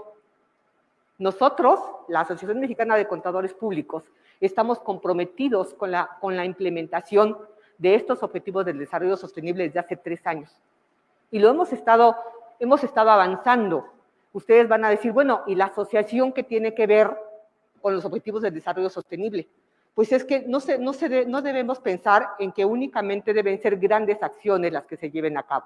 Nosotros, la Asociación Mexicana de Contadores Públicos, estamos comprometidos con la, con la implementación de estos objetivos del desarrollo sostenible desde hace tres años. Y lo hemos estado, hemos estado avanzando. Ustedes van a decir, bueno, ¿y la asociación que tiene que ver con los objetivos del desarrollo sostenible? Pues es que no, se, no, se de, no debemos pensar en que únicamente deben ser grandes acciones las que se lleven a cabo.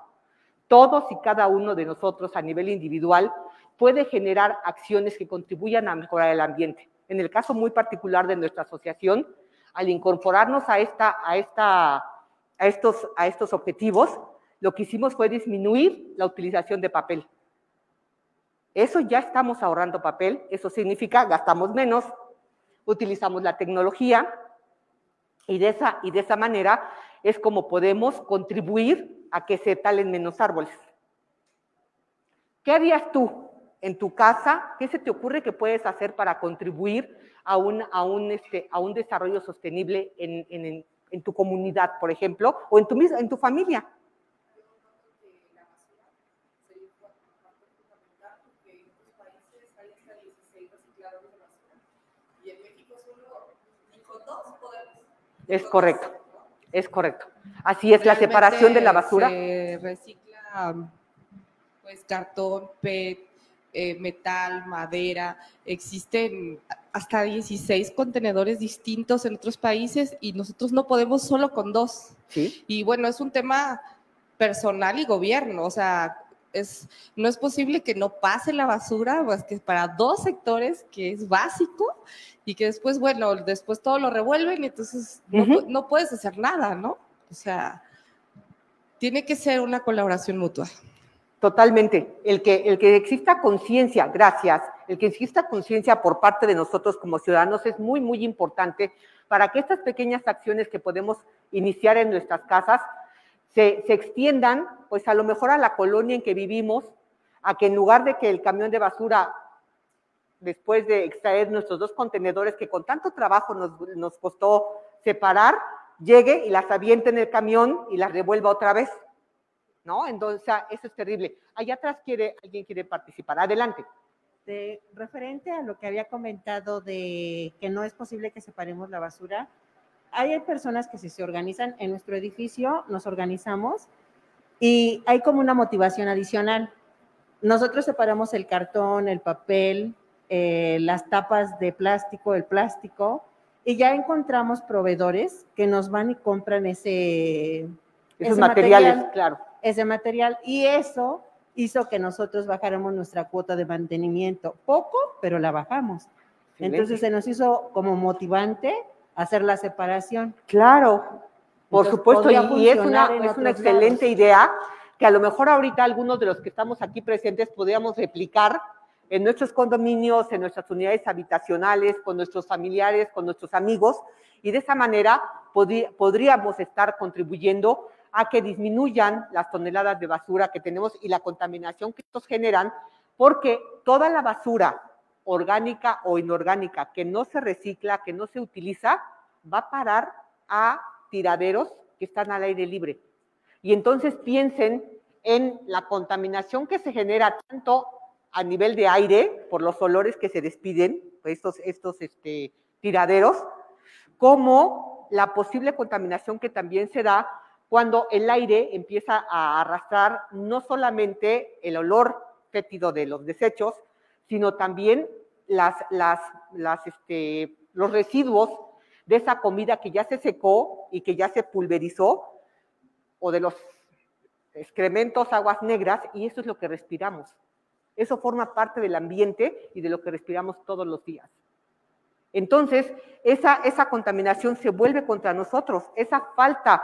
Todos y cada uno de nosotros a nivel individual puede generar acciones que contribuyan a mejorar el ambiente. En el caso muy particular de nuestra asociación, al incorporarnos a, esta, a, esta, a, estos, a estos objetivos, lo que hicimos fue disminuir la utilización de papel. Eso ya estamos ahorrando papel, eso significa gastamos menos, utilizamos la tecnología y de esa, y de esa manera es como podemos contribuir a que se talen menos árboles. ¿Qué harías tú en tu casa? ¿Qué se te ocurre que puedes hacer para contribuir a un, a un, este, a un desarrollo sostenible en, en, en, tu comunidad, por ejemplo, o en tu, en tu familia? Es correcto, es correcto. Así es, la separación de la basura. Se recicla pues cartón, PET, eh, metal, madera. Existen hasta 16 contenedores distintos en otros países y nosotros no podemos solo con dos. ¿Sí? Y bueno, es un tema personal y gobierno, o sea, es, no es posible que no pase la basura, pues que para dos sectores, que es básico, y que después, bueno, después todo lo revuelven y entonces uh -huh. no, no, puedes hacer nada, ¿no? O sea, tiene que ser una colaboración mutua. Totalmente. El que, el que exista conciencia, gracias, el que exista conciencia por parte de nosotros como ciudadanos es muy, muy importante para que estas pequeñas acciones que podemos iniciar en nuestras casas se, se extiendan, pues a lo mejor a la colonia en que vivimos, a que en lugar de que el camión de basura después de extraer nuestros dos contenedores que con tanto trabajo nos, nos, costó separar, llegue y las aviente en el camión y las revuelva otra vez. ¿No? Entonces, eso es terrible. Allá atrás quiere, alguien quiere participar. Adelante. De, referente a lo que había comentado de que no es posible que separemos la basura, hay personas que si se organizan en nuestro edificio, nos organizamos y hay como una motivación adicional. Nosotros separamos el cartón, el papel, eh, las tapas de plástico, el plástico, y ya encontramos proveedores que nos van y compran ese, esos ese materiales, material, claro. Ese material, y eso hizo que nosotros bajáramos nuestra cuota de mantenimiento. Poco, pero la bajamos. Entonces se nos hizo como motivante hacer la separación. Claro, por Entonces, supuesto, y, es una, es una excelente lados. idea que a lo mejor ahorita algunos de los que estamos aquí presentes podríamos replicar en nuestros condominios, en nuestras unidades habitacionales, con nuestros familiares, con nuestros amigos, y de esa manera podríamos estar contribuyendo a que disminuyan las toneladas de basura que tenemos y la contaminación que estos generan, porque toda la basura orgánica o inorgánica que no se recicla, que no se utiliza, va a parar a tiraderos que están al aire libre. Y entonces piensen en la contaminación que se genera tanto a nivel de aire por los olores que se despiden, pues, estos, estos este, tiraderos, como la posible contaminación que también se da cuando el aire empieza a arrastrar no solamente el olor fétido de los desechos, sino también las, este, los residuos de esa comida que ya se secó y que ya se pulverizó, o de los excrementos, aguas negras, y eso es lo que respiramos. Eso forma parte del ambiente y de lo que respiramos todos los días. Entonces, esa, esa contaminación se vuelve contra nosotros, esa falta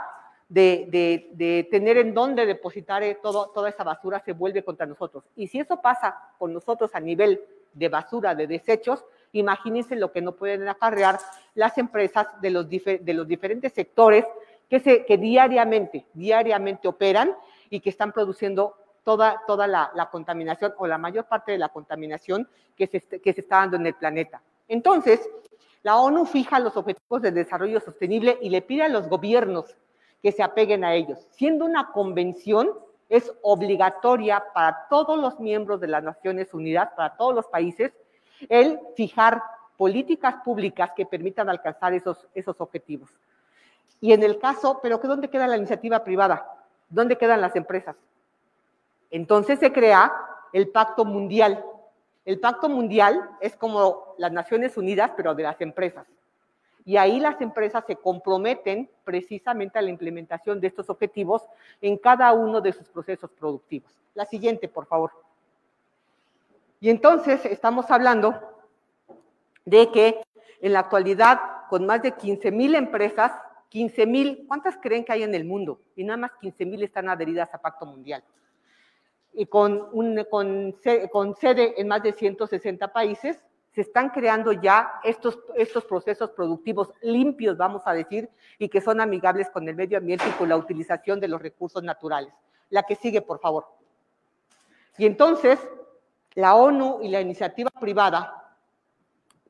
de, de- tener en dónde depositar eh, todo, toda esa basura se vuelve contra nosotros. Y si eso pasa con nosotros a nivel de basura, de desechos, imagínense lo que no pueden acarrear las empresas de los, de los diferentes sectores que, se, que diariamente, diariamente operan y que están produciendo toda, toda la, la contaminación o la mayor parte de la contaminación que se, que se está dando en el planeta. Entonces, la ONU fija los objetivos de desarrollo sostenible y le pide a los gobiernos que se apeguen a ellos. Siendo una convención, es obligatoria para todos los miembros de las Naciones Unidas, para todos los países, el fijar políticas públicas que permitan alcanzar esos, esos objetivos. Y en el caso, pero que ¿dónde queda la iniciativa privada? ¿Dónde quedan las empresas? Entonces se crea el Pacto Mundial. El Pacto Mundial es como las Naciones Unidas, pero de las empresas. Y ahí las empresas se comprometen precisamente a la implementación de estos objetivos en cada uno de sus procesos productivos. La siguiente, por favor. Y entonces estamos hablando de que en la actualidad, con más de 15 mil empresas, 15 mil, ¿cuántas creen que hay en el mundo? Y nada más 15 mil están adheridas a Pacto Mundial. Y con, con sede en más de 160 países, se están creando ya estos, estos procesos productivos limpios, vamos a decir, y que son amigables con el medio ambiente y con la utilización de los recursos naturales. La que sigue, por favor. Y entonces, la ONU y la iniciativa privada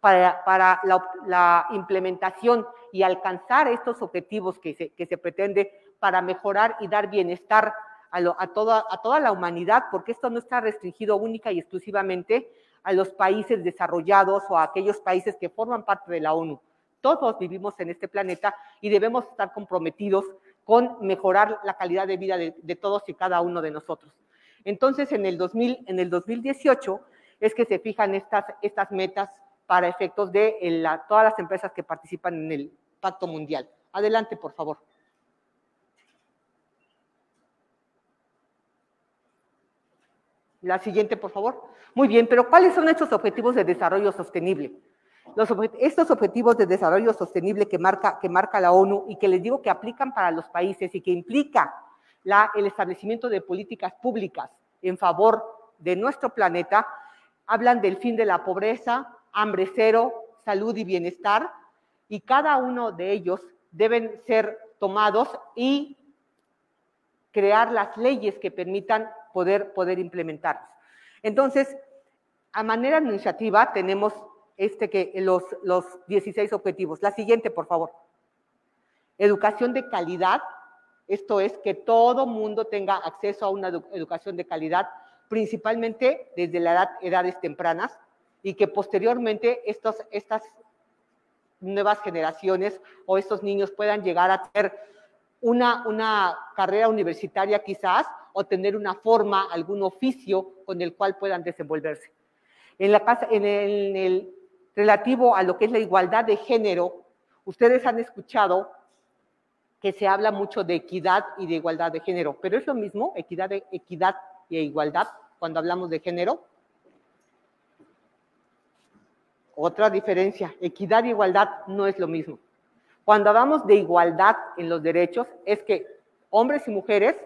para, para la, la implementación y alcanzar estos objetivos que se, que se pretende para mejorar y dar bienestar a, lo- a toda, a toda la humanidad, porque esto no está restringido única y exclusivamente a los países desarrollados o a aquellos países que forman parte de la ONU. Todos vivimos en este planeta y debemos estar comprometidos con mejorar la calidad de vida de, todos y cada uno de nosotros. Entonces, en el, 2000, en el 2018 es que se fijan estas, estas metas para efectos de la- todas las empresas que participan en el Pacto Mundial. Adelante, por favor. La siguiente, por favor. Muy bien, pero ¿cuáles son estos objetivos de desarrollo sostenible? Estos objetivos de desarrollo sostenible que marca, que marca la ONU y que les digo que aplican para los países y que implica el establecimiento de políticas públicas en favor de nuestro planeta, hablan del fin de la pobreza, hambre cero, salud y bienestar, y cada uno de ellos deben ser tomados y crear las leyes que permitan poder, poder implementarlos. Entonces, a manera administrativa tenemos este que, los, los 16 objetivos. La siguiente, por favor. Educación de calidad. Esto es que todo mundo tenga acceso a una edu- educación de calidad, principalmente desde la edad, edades tempranas, y que posteriormente estos, estas nuevas generaciones o estos niños puedan llegar a tener una, una carrera universitaria quizás o tener una forma, algún oficio con el cual puedan desenvolverse. En, la en, el, en el relativo a lo que es la igualdad de género, ustedes han escuchado que se habla mucho de equidad y de igualdad de género, pero es lo mismo, equidad, equidad y igualdad, cuando hablamos de género. Otra diferencia, equidad y igualdad no es lo mismo. Cuando hablamos de igualdad en los derechos, es que hombres y mujeres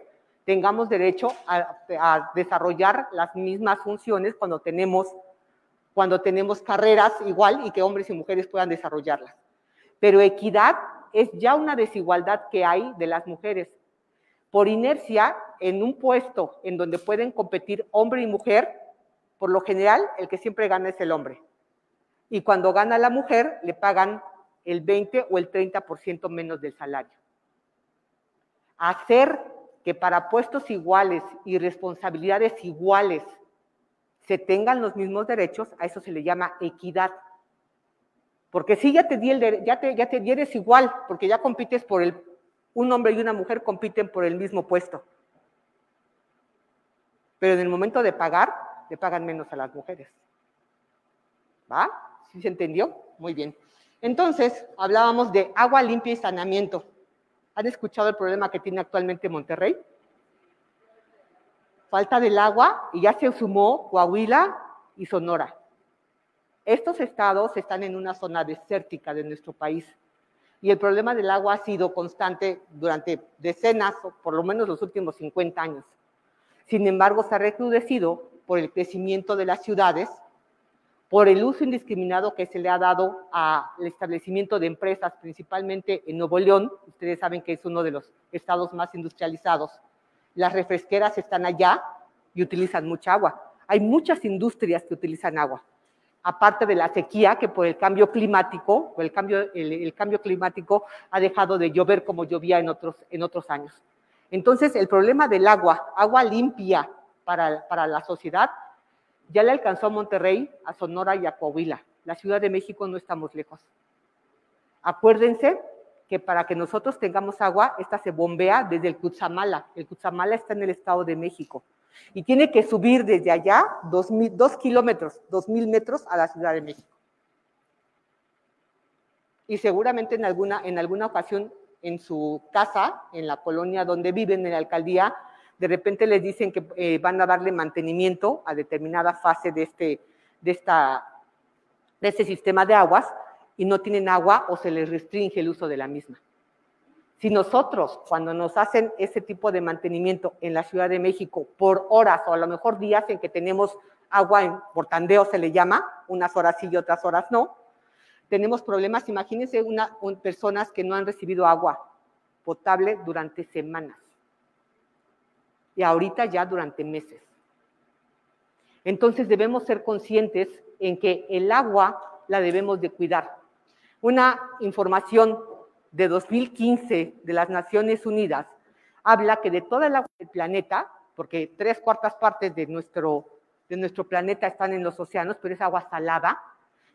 tengamos derecho a, a desarrollar las mismas funciones cuando tenemos, cuando tenemos carreras igual y que hombres y mujeres puedan desarrollarlas. Pero equidad es ya una desigualdad que hay de las mujeres. Por inercia, en un puesto en donde pueden competir hombre y mujer, por lo general, el que siempre gana es el hombre. Y cuando gana la mujer, le pagan el 20 o el 30% menos del salario. Hacer que para puestos iguales y responsabilidades iguales se tengan los mismos derechos, a eso se le llama equidad. Porque si ya te di el ya te, ya te igual, porque ya compites por el, un hombre y una mujer compiten por el mismo puesto. Pero en el momento de pagar, le pagan menos a las mujeres. ¿Va? ¿Sí se entendió? Muy bien. Entonces, hablábamos de agua limpia y saneamiento. ¿Han escuchado el problema que tiene actualmente Monterrey? Falta del agua y ya se sumó Coahuila y Sonora. Estos estados están en una zona desértica de nuestro país y el problema del agua ha sido constante durante decenas, o por lo menos los últimos 50 años. Sin embargo, se ha recrudecido por el crecimiento de las ciudades, por el uso indiscriminado que se le ha dado al establecimiento de empresas, principalmente en Nuevo León. Ustedes saben que es uno de los estados más industrializados. Las refresqueras están allá y utilizan mucha agua. Hay muchas industrias que utilizan agua aparte de la sequía, que por el cambio climático, el cambio, climático ha dejado de llover como llovía en otros, años. Entonces, el problema del agua, agua limpia para la sociedad, ya le alcanzó a Monterrey, a Sonora y a Coahuila. La Ciudad de México no estamos lejos. Acuérdense que para que nosotros tengamos agua, esta se bombea desde el Cutzamala. El Cutzamala está en el Estado de México y tiene que subir desde allá dos, dos kilómetros, dos mil metros a la Ciudad de México. Y seguramente en alguna, en alguna ocasión en su casa, en la colonia donde viven, en la alcaldía, de repente les dicen que eh, van a darle mantenimiento a determinada fase de este, de, esta, de este sistema de aguas y no tienen agua o se les restringe el uso de la misma. Si nosotros, cuando nos hacen ese tipo de mantenimiento en la Ciudad de México por horas o a lo mejor días en que tenemos agua en portandeo se le llama, unas horas sí y otras horas no, tenemos problemas. Imagínense una, personas que no han recibido agua potable durante semanas y ahorita ya durante meses. Entonces debemos ser conscientes en que el agua la debemos de cuidar. Una información de 2015 de las Naciones Unidas habla que de toda el agua del planeta, porque tres cuartas partes de nuestro, de nuestro planeta están en los océanos, pero es agua salada,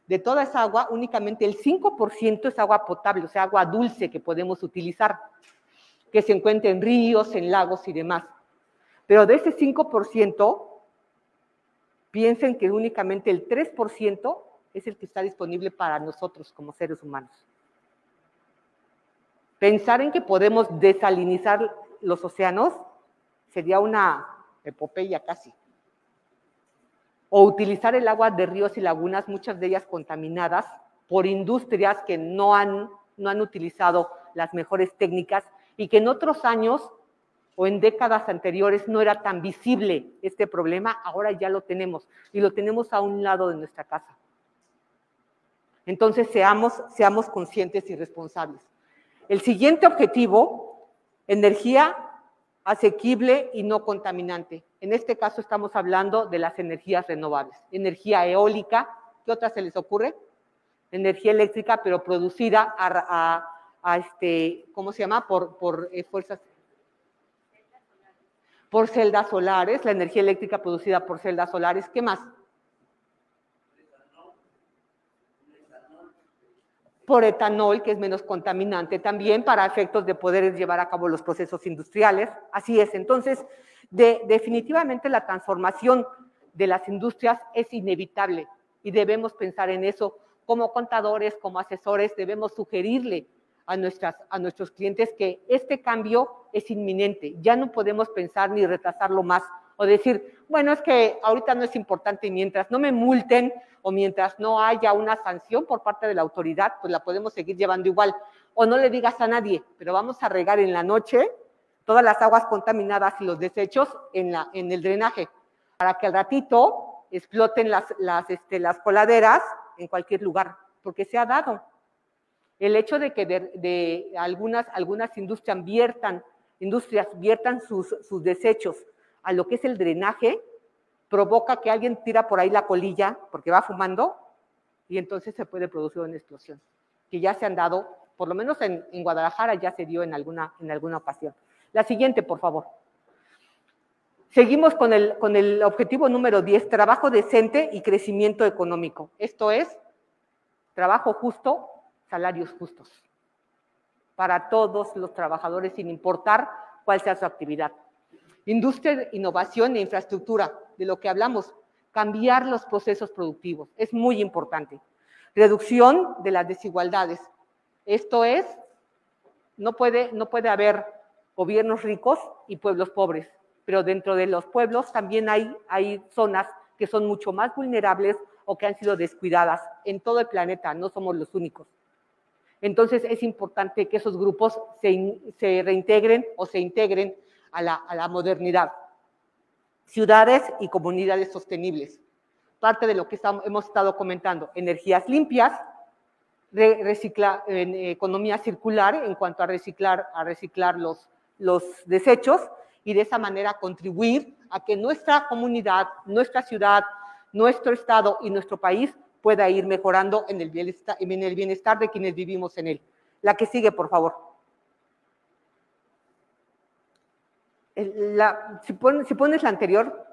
de toda esa agua únicamente el 5% es agua potable, o sea, agua dulce que podemos utilizar, que se encuentra en ríos, en lagos y demás. Pero de ese 5%, piensen que únicamente el 3% es el que está disponible para nosotros como seres humanos. Pensar en que podemos desalinizar los océanos sería una epopeya casi. O utilizar el agua de ríos y lagunas, muchas de ellas contaminadas por industrias que no han, no han utilizado las mejores técnicas y que en otros años o en décadas anteriores no era tan visible este problema, ahora ya lo tenemos y lo tenemos a un lado de nuestra casa. Entonces seamos, conscientes y responsables. El siguiente objetivo, energía asequible y no contaminante. En este caso estamos hablando de las energías renovables. Energía eólica, ¿qué otra se les ocurre? Energía eléctrica, pero producida a, este, ¿cómo se llama? Por, por eh, fuerzas por celdas solares, la energía eléctrica producida por celdas solares. ¿Qué más? por etanol, que es menos contaminante también para efectos de poder llevar a cabo los procesos industriales. Así es, entonces, definitivamente la transformación de las industrias es inevitable y debemos pensar en eso como contadores, como asesores, debemos sugerirle a, nuestras, a nuestros clientes que este cambio es inminente, ya no podemos pensar ni retrasarlo más o decir, bueno, es que ahorita no es importante mientras no me multen o mientras no haya una sanción por parte de la autoridad, pues la podemos seguir llevando igual. o no le digas a nadie, pero vamos a regar en la noche todas las aguas contaminadas y los desechos en, la, en el drenaje, para que al ratito exploten las, las, este, las coladeras en cualquier lugar, porque se ha dado. El hecho de que de, algunas, algunas industrias viertan, industrias viertan sus, sus desechos a lo que es el drenaje, provoca que alguien tira por ahí la colilla porque va fumando y entonces se puede producir una explosión, que ya se han dado, por lo menos en, en Guadalajara ya se dio en alguna, en alguna ocasión. La siguiente, por favor. Seguimos con el, con el objetivo número 10, trabajo decente y crecimiento económico. Esto es trabajo justo, salarios justos para todos los trabajadores sin importar cuál sea su actividad. Industria, innovación e infraestructura, de lo que hablamos, cambiar los procesos productivos, es muy importante. Reducción de las desigualdades. Esto es, no puede, no puede haber gobiernos ricos y pueblos pobres, pero dentro de los pueblos también hay, hay zonas que son mucho más vulnerables o que han sido descuidadas en todo el planeta, no somos los únicos. Entonces es importante que esos grupos se, se reintegren o se integren a la, a la, modernidad. Ciudades y comunidades sostenibles. Parte de lo que hemos estado comentando, energías limpias, en, economía circular en cuanto a reciclar, a reciclar los, los desechos y de esa manera contribuir a que nuestra comunidad, nuestra ciudad, nuestro estado y nuestro país pueda ir mejorando en el, bienestar, en el bienestar de quienes vivimos en él. La que sigue, por favor. La, si, pones, si, pones la anterior,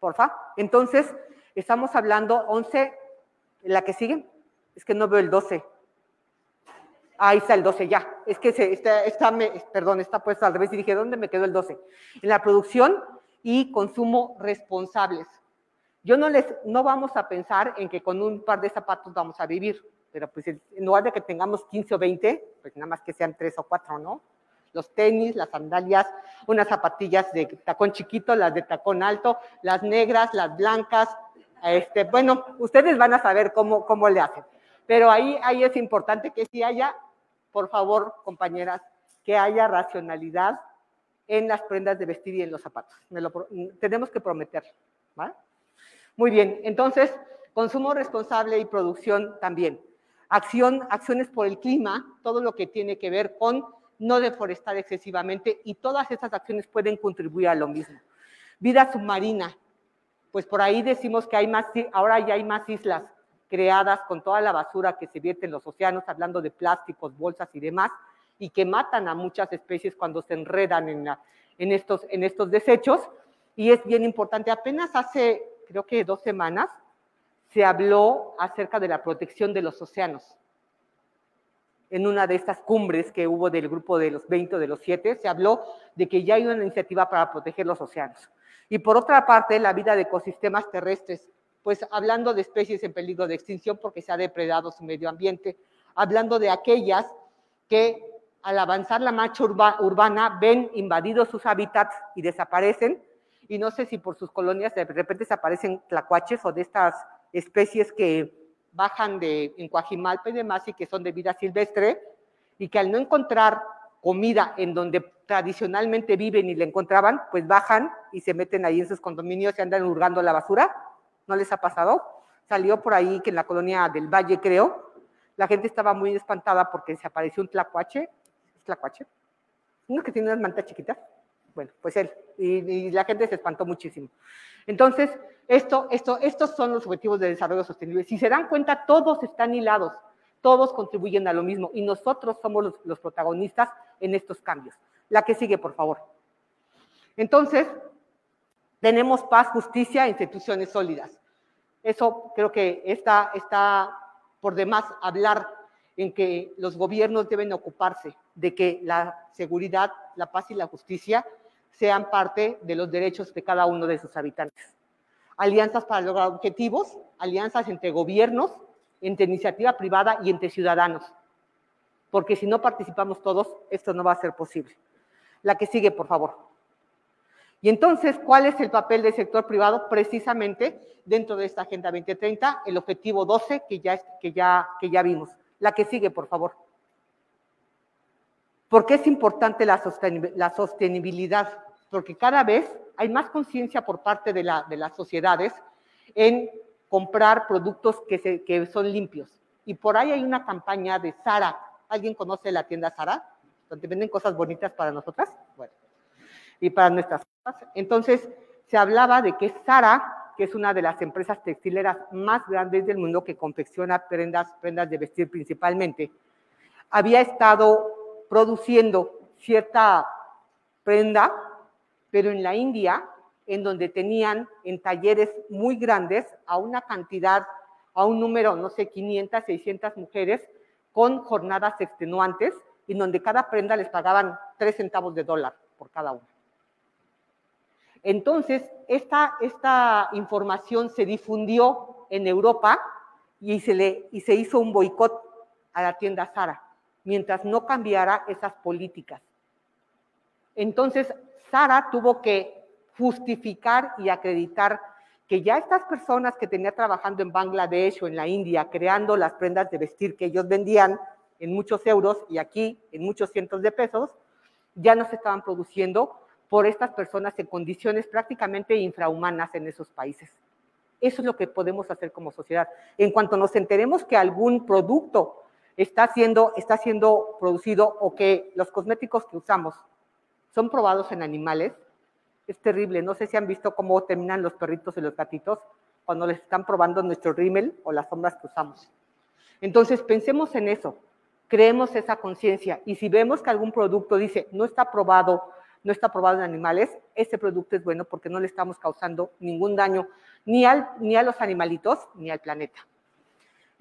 porfa. Entonces, estamos hablando 11, la que sigue. Es que no veo el 12. Ahí está el 12 ya. Es que se, está, me, perdón, está puesto al revés y dije, ¿dónde me quedó el 12? En la producción y consumo responsables. Yo no les, no vamos a pensar en que con un par de zapatos vamos a vivir, pero pues en lugar de que tengamos 15 o 20, pues nada más que sean 3 o 4, ¿no? Los tenis, las sandalias, unas zapatillas de tacón chiquito, las de tacón alto, las negras, las blancas, este, bueno, ustedes van a saber cómo, cómo le hacen. Pero ahí, ahí es importante que si haya, por favor, compañeras, que haya racionalidad en las prendas de vestir y en los zapatos. Lo, tenemos que prometerlo, ¿vale? Muy bien, entonces, consumo responsable y producción también. Acción, acciones por el clima, todo lo que tiene que ver con no deforestar excesivamente y todas estas acciones pueden contribuir a lo mismo. Vida submarina, pues por ahí decimos que hay más, ahora ya hay más islas creadas con toda la basura que se vierte en los océanos, hablando de plásticos, bolsas y demás, y que matan a muchas especies cuando se enredan en, estos, en estos desechos. Y es bien importante, apenas hace creo que dos semanas, se habló acerca de la protección de los océanos. En una de estas cumbres que hubo del grupo de los 20 o de los 7, se habló de que ya hay una iniciativa para proteger los océanos. Y por otra parte, la vida de ecosistemas terrestres, pues hablando de especies en peligro de extinción porque se ha depredado su medio ambiente, hablando de aquellas que al avanzar la marcha urba, urbana ven invadidos sus hábitats y desaparecen, y no sé si por sus colonias de repente se aparecen tlacuaches o de estas especies que bajan de, en Coajimalpa y demás y que son de vida silvestre y que al no encontrar comida en donde tradicionalmente viven y le encontraban, pues bajan y se meten ahí en sus condominios y andan hurgando la basura. ¿No les ha pasado? Salió por ahí que en la colonia del Valle, creo, la gente estaba muy espantada porque se apareció un tlacuache. ¿Es tlacuache? Uno que tiene unas mantas chiquitas. Bueno, pues él. Y, la gente se espantó muchísimo. Entonces, esto, esto, estos son los objetivos de desarrollo sostenible. Si se dan cuenta, todos están hilados, todos contribuyen a lo mismo y nosotros somos los, los protagonistas en estos cambios. La que sigue, por favor. Entonces, tenemos paz, justicia e instituciones sólidas. Eso creo que está, está por demás hablar en que los gobiernos deben ocuparse de que la seguridad, la paz y la justicia sean parte de los derechos de cada uno de sus habitantes. Alianzas para lograr objetivos, alianzas entre gobiernos, entre iniciativa privada y entre ciudadanos. Porque si no participamos todos, esto no va a ser posible. La que sigue, por favor. Y entonces, ¿cuál es el papel del sector privado? Precisamente dentro de esta Agenda 2030, el objetivo 12 que ya, que ya, que ya vimos. La que sigue, por favor. ¿Por qué es importante la, sostenibil- la sostenibilidad? Porque cada vez hay más conciencia por parte de, la- de las sociedades en comprar productos que, se- que son limpios. Y por ahí hay una campaña de Sara. ¿Alguien conoce la tienda Sara? Donde venden cosas bonitas para nosotras. Bueno, y para nuestras cosas. Entonces, se hablaba de que Sara, que es una de las empresas textileras más grandes del mundo que confecciona prendas, prendas de vestir principalmente, había estado produciendo cierta prenda, pero en la India, en donde tenían en talleres muy grandes a una cantidad, a un número, no sé, 500, 600 mujeres con jornadas extenuantes, y donde cada prenda les pagaban 3 centavos de dólar por cada una. Entonces, esta, esta información se difundió en Europa y se, le, y se hizo un boicot a la tienda Sara, mientras no cambiara esas políticas. Entonces, Sara tuvo que justificar y acreditar que ya estas personas que tenía trabajando en Bangladesh o en la India, creando las prendas de vestir que ellos vendían en muchos euros y aquí en muchos cientos de pesos, ya no se estaban produciendo por estas personas en condiciones prácticamente infrahumanas en esos países. Eso es lo que podemos hacer como sociedad. En cuanto nos enteremos que algún producto está siendo, está siendo producido o que los cosméticos que usamos son probados en animales, es terrible. No sé si han visto cómo terminan los perritos y los gatitos cuando les están probando nuestro rímel o las sombras que usamos. Entonces, pensemos en eso, creemos esa conciencia y si vemos que algún producto dice no está probado, no está probado en animales, ese producto es bueno porque no le estamos causando ningún daño ni, al, ni a los animalitos ni al planeta.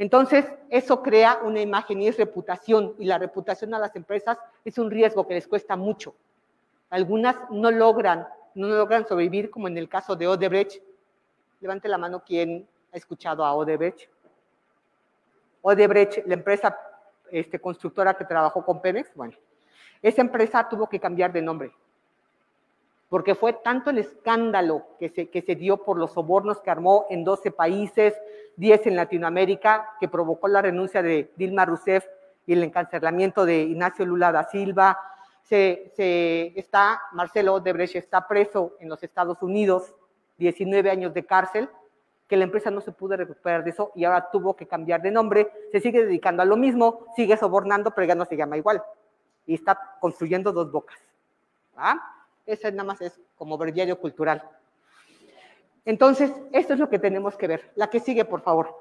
Entonces, eso crea una imagen y es reputación, y la reputación a las empresas es un riesgo que les cuesta mucho. Algunas no logran, no logran sobrevivir, como en el caso de Odebrecht. Levante la mano quien ha escuchado a Odebrecht. Odebrecht, la empresa este, constructora que trabajó con Pemex, bueno, esa empresa tuvo que cambiar de nombre, porque fue tanto el escándalo que se, que se dio por los sobornos que armó en 12 países, 10 en Latinoamérica, que provocó la renuncia de Dilma Rousseff y el encarcelamiento de Ignacio Lula da Silva. Se, está, Marcelo Odebrecht está preso en los Estados Unidos, 19 años de cárcel, que la empresa no se pudo recuperar de eso y ahora tuvo que cambiar de nombre, se sigue dedicando a lo mismo, sigue sobornando, pero ya no se llama igual. Y está construyendo dos bocas. ¿va? Ese nada más es como breviario cultural. Entonces, esto es lo que tenemos que ver. La que sigue, por favor.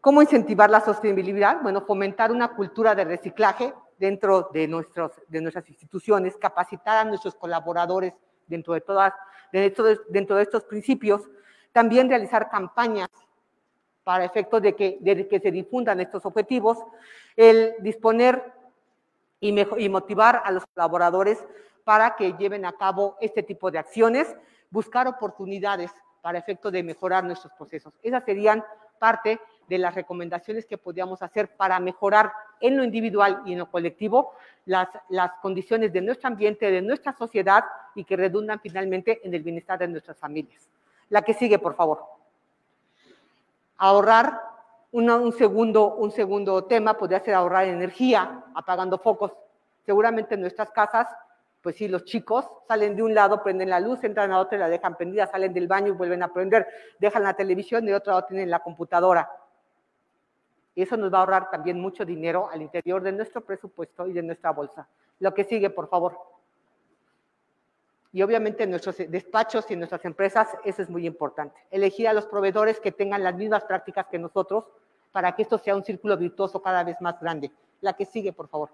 ¿Cómo incentivar la sostenibilidad? Bueno, fomentar una cultura de reciclaje dentro de, nuestros, de nuestras instituciones, capacitar a nuestros colaboradores dentro de, todas, dentro de, dentro de estos principios, también realizar campañas para efectos de que, de que se difundan estos objetivos, el disponer y, mejor, y motivar a los colaboradores para que lleven a cabo este tipo de acciones, buscar oportunidades para efecto de mejorar nuestros procesos. Esas serían parte de las recomendaciones que podríamos hacer para mejorar en lo individual y en lo colectivo las, las condiciones de nuestro ambiente, de nuestra sociedad y que redundan finalmente en el bienestar de nuestras familias. La que sigue, por favor. Ahorrar, un, segundo, un segundo tema podría ser ahorrar energía, apagando focos. Seguramente en nuestras casas, pues sí, los chicos salen de un lado, prenden la luz, entran a otro y la dejan prendida, salen del baño y vuelven a prender, dejan la televisión y de otro lado tienen la computadora. Y eso nos va a ahorrar también mucho dinero al interior de nuestro presupuesto y de nuestra bolsa. Lo que sigue, por favor. Y obviamente en nuestros despachos y en nuestras empresas eso es muy importante. Elegir a los proveedores que tengan las mismas prácticas que nosotros para que esto sea un círculo virtuoso cada vez más grande. La que sigue, por favor.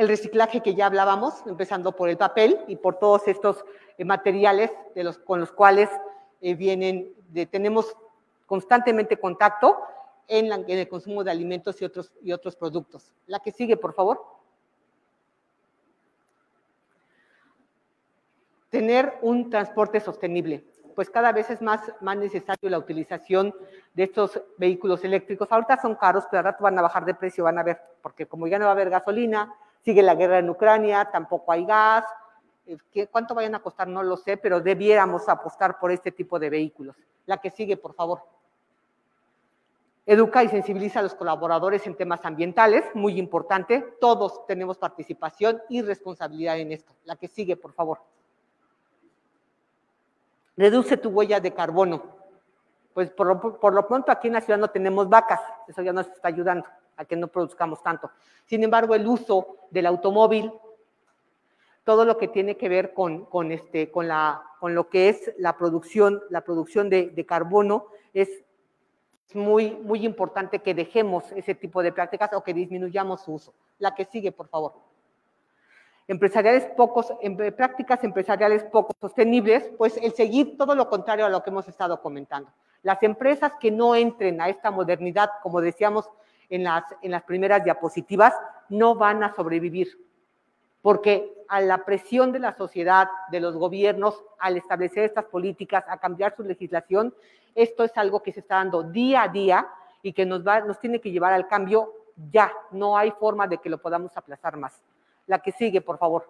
El reciclaje que ya hablábamos, empezando por el papel y por todos estos eh, materiales con los cuales eh, vienen, tenemos constantemente contacto en el consumo de alimentos y otros, y otros productos. La que sigue, por favor. tener un transporte sostenible, pues cada vez es más, más necesario la utilización de estos vehículos eléctricos. Ahorita son caros, pero al rato van a bajar de precio, van a ver, porque como ya no va a haber gasolina, sigue la guerra en Ucrania, tampoco hay gas, ¿cuánto vayan a costar? No lo sé, pero debiéramos apostar por este tipo de vehículos. La que sigue, por favor. Educa y sensibiliza a los colaboradores en temas ambientales, muy importante. Todos tenemos participación y responsabilidad en esto. La que sigue, por favor. Reduce tu huella de carbono. Pues por lo, por lo pronto aquí en la ciudad no tenemos vacas, eso ya nos está ayudando a que no produzcamos tanto. Sin embargo, el uso del automóvil, todo lo que tiene que ver con, con, este, con, la, con lo que es la producción, la producción de, de carbono, es muy, muy importante que dejemos ese tipo de prácticas o que disminuyamos su uso. La que sigue, por favor. Empresariales pocos, em, prácticas empresariales poco sostenibles, pues el seguir todo lo contrario a lo que hemos estado comentando. Las empresas que no entren a esta modernidad, como decíamos en las, en las primeras diapositivas, no van a sobrevivir, porque a la presión de la sociedad, de los gobiernos, al establecer estas políticas, a cambiar su legislación, esto es algo que se está dando día a día y que nos, va, nos tiene que llevar al cambio ya. No hay forma de que lo podamos aplazar más. La que sigue, por favor.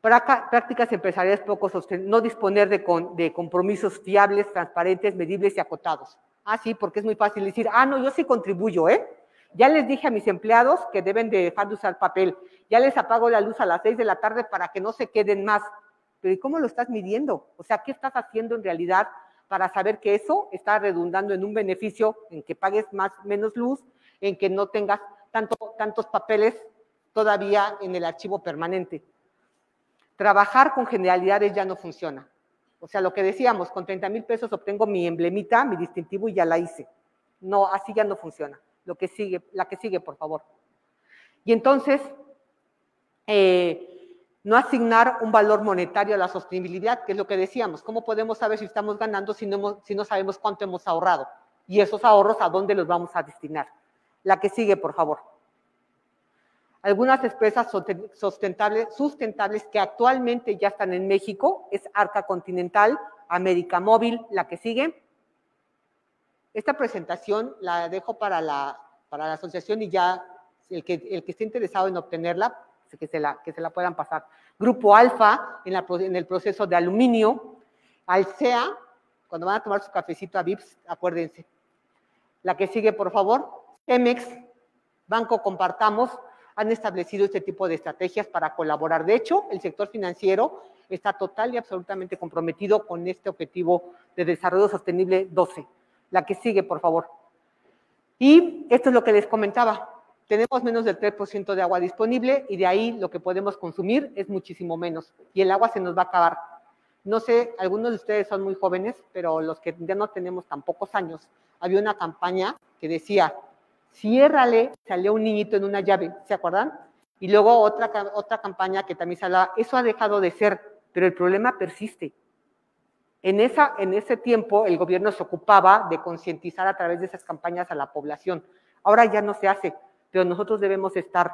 Prácticas empresariales poco sostenibles, no disponer de, con, de compromisos fiables, transparentes, medibles y acotados. Ah, sí, porque es muy fácil decir, ah, no, yo sí contribuyo, ¿eh? Ya les dije a mis empleados que deben de dejar de usar papel. Ya les apago la luz a las seis de la tarde para que no se queden más. Pero ¿y cómo lo estás midiendo? O sea, ¿qué estás haciendo en realidad para saber que eso está redundando en un beneficio, en que pagues más, menos luz, en que no tengas tanto, tantos papeles todavía en el archivo permanente? Trabajar con generalidades ya no funciona. O sea, lo que decíamos, con 30 mil pesos obtengo mi emblemita, mi distintivo y ya la hice. No, así ya no funciona. Lo que sigue, la que sigue, por favor. Y entonces, eh, no asignar un valor monetario a la sostenibilidad, que es lo que decíamos. ¿Cómo podemos saber si estamos ganando si no, si no sabemos cuánto hemos ahorrado? Y esos ahorros, ¿a dónde los vamos a destinar? La que sigue, por favor algunas empresas sustentables, sustentables que actualmente ya están en México, es Arca Continental, América Móvil, la que sigue. Esta presentación la dejo para la, para la asociación y ya el que, el que esté interesado en obtenerla, que se la, que se la puedan pasar. Grupo Alfa en, la, en el proceso de aluminio. Alcea, cuando van a tomar su cafecito a VIPS, acuérdense. La que sigue, por favor. Emex, Banco Compartamos, han establecido este tipo de estrategias para colaborar. De hecho, el sector financiero está total y absolutamente comprometido con este objetivo de desarrollo sostenible 12. La que sigue, por favor. Y esto es lo que les comentaba. Tenemos menos del 3% de agua disponible y de ahí lo que podemos consumir es muchísimo menos. Y el agua se nos va a acabar. No sé, algunos de ustedes son muy jóvenes, pero los que ya no tenemos tan pocos años, había una campaña que decía, ciérrale, salió un niñito en una llave, ¿se acuerdan? Y luego otra, otra campaña que también se hablaba, eso ha dejado de ser, pero el problema persiste. En, esa, en ese tiempo el gobierno se ocupaba de concientizar a través de esas campañas a la población. Ahora ya no se hace, pero nosotros debemos estar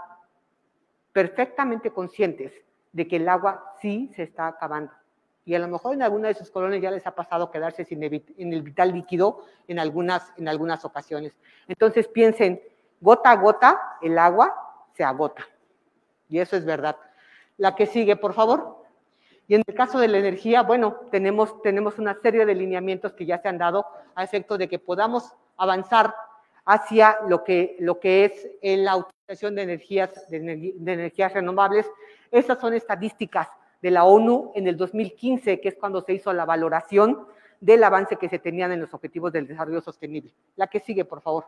perfectamente conscientes de que el agua sí se está acabando y a lo mejor en alguna de sus colonias ya les ha pasado quedarse sin el, vital líquido en algunas, en algunas ocasiones. Entonces piensen, gota a gota el agua se agota. Y eso es verdad. La que sigue, por favor. Y en el caso de la energía, bueno, tenemos, tenemos una serie de lineamientos que ya se han dado a efecto de que podamos avanzar hacia lo que, lo que es la utilización de energías, de energías renovables. Esas son estadísticas de la ONU en el 2015, que es cuando se hizo la valoración del avance que se tenían en los objetivos del desarrollo sostenible. La que sigue, por favor.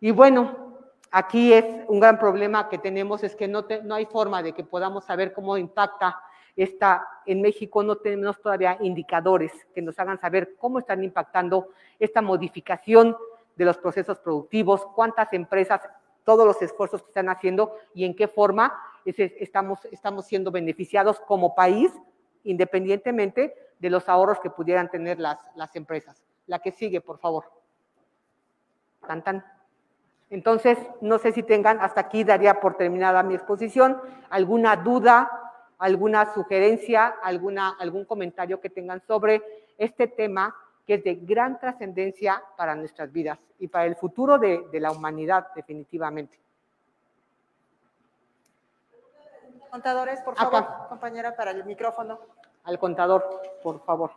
Y bueno, aquí es un gran problema que tenemos, es que no, no hay forma de que podamos saber cómo impacta esta, en México no tenemos todavía indicadores que nos hagan saber cómo están impactando esta modificación de los procesos productivos, cuántas empresas, todos los esfuerzos que están haciendo y en qué forma estamos, estamos siendo beneficiados como país, independientemente de los ahorros que pudieran tener las, las empresas. La que sigue, por favor. Cantan. Entonces, no sé si tengan, hasta aquí daría por terminada mi exposición, alguna duda, alguna sugerencia, alguna, algún comentario que tengan sobre este tema que es de gran trascendencia para nuestras vidas y para el futuro de, la humanidad, definitivamente. Contadores, por ah, favor, compañera, para el micrófono. Al contador, por favor.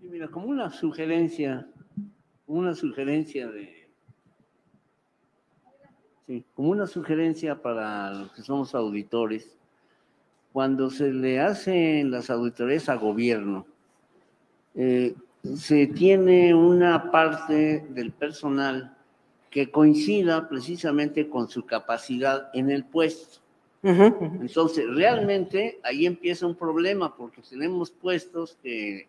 Sí, mira, como una sugerencia, una sugerencia de. Sí, como una sugerencia para los que somos auditores cuando se le hacen las auditorías a gobierno, eh, se tiene una parte del personal que coincida precisamente con su capacidad en el puesto. Entonces, realmente ahí empieza un problema porque tenemos puestos que,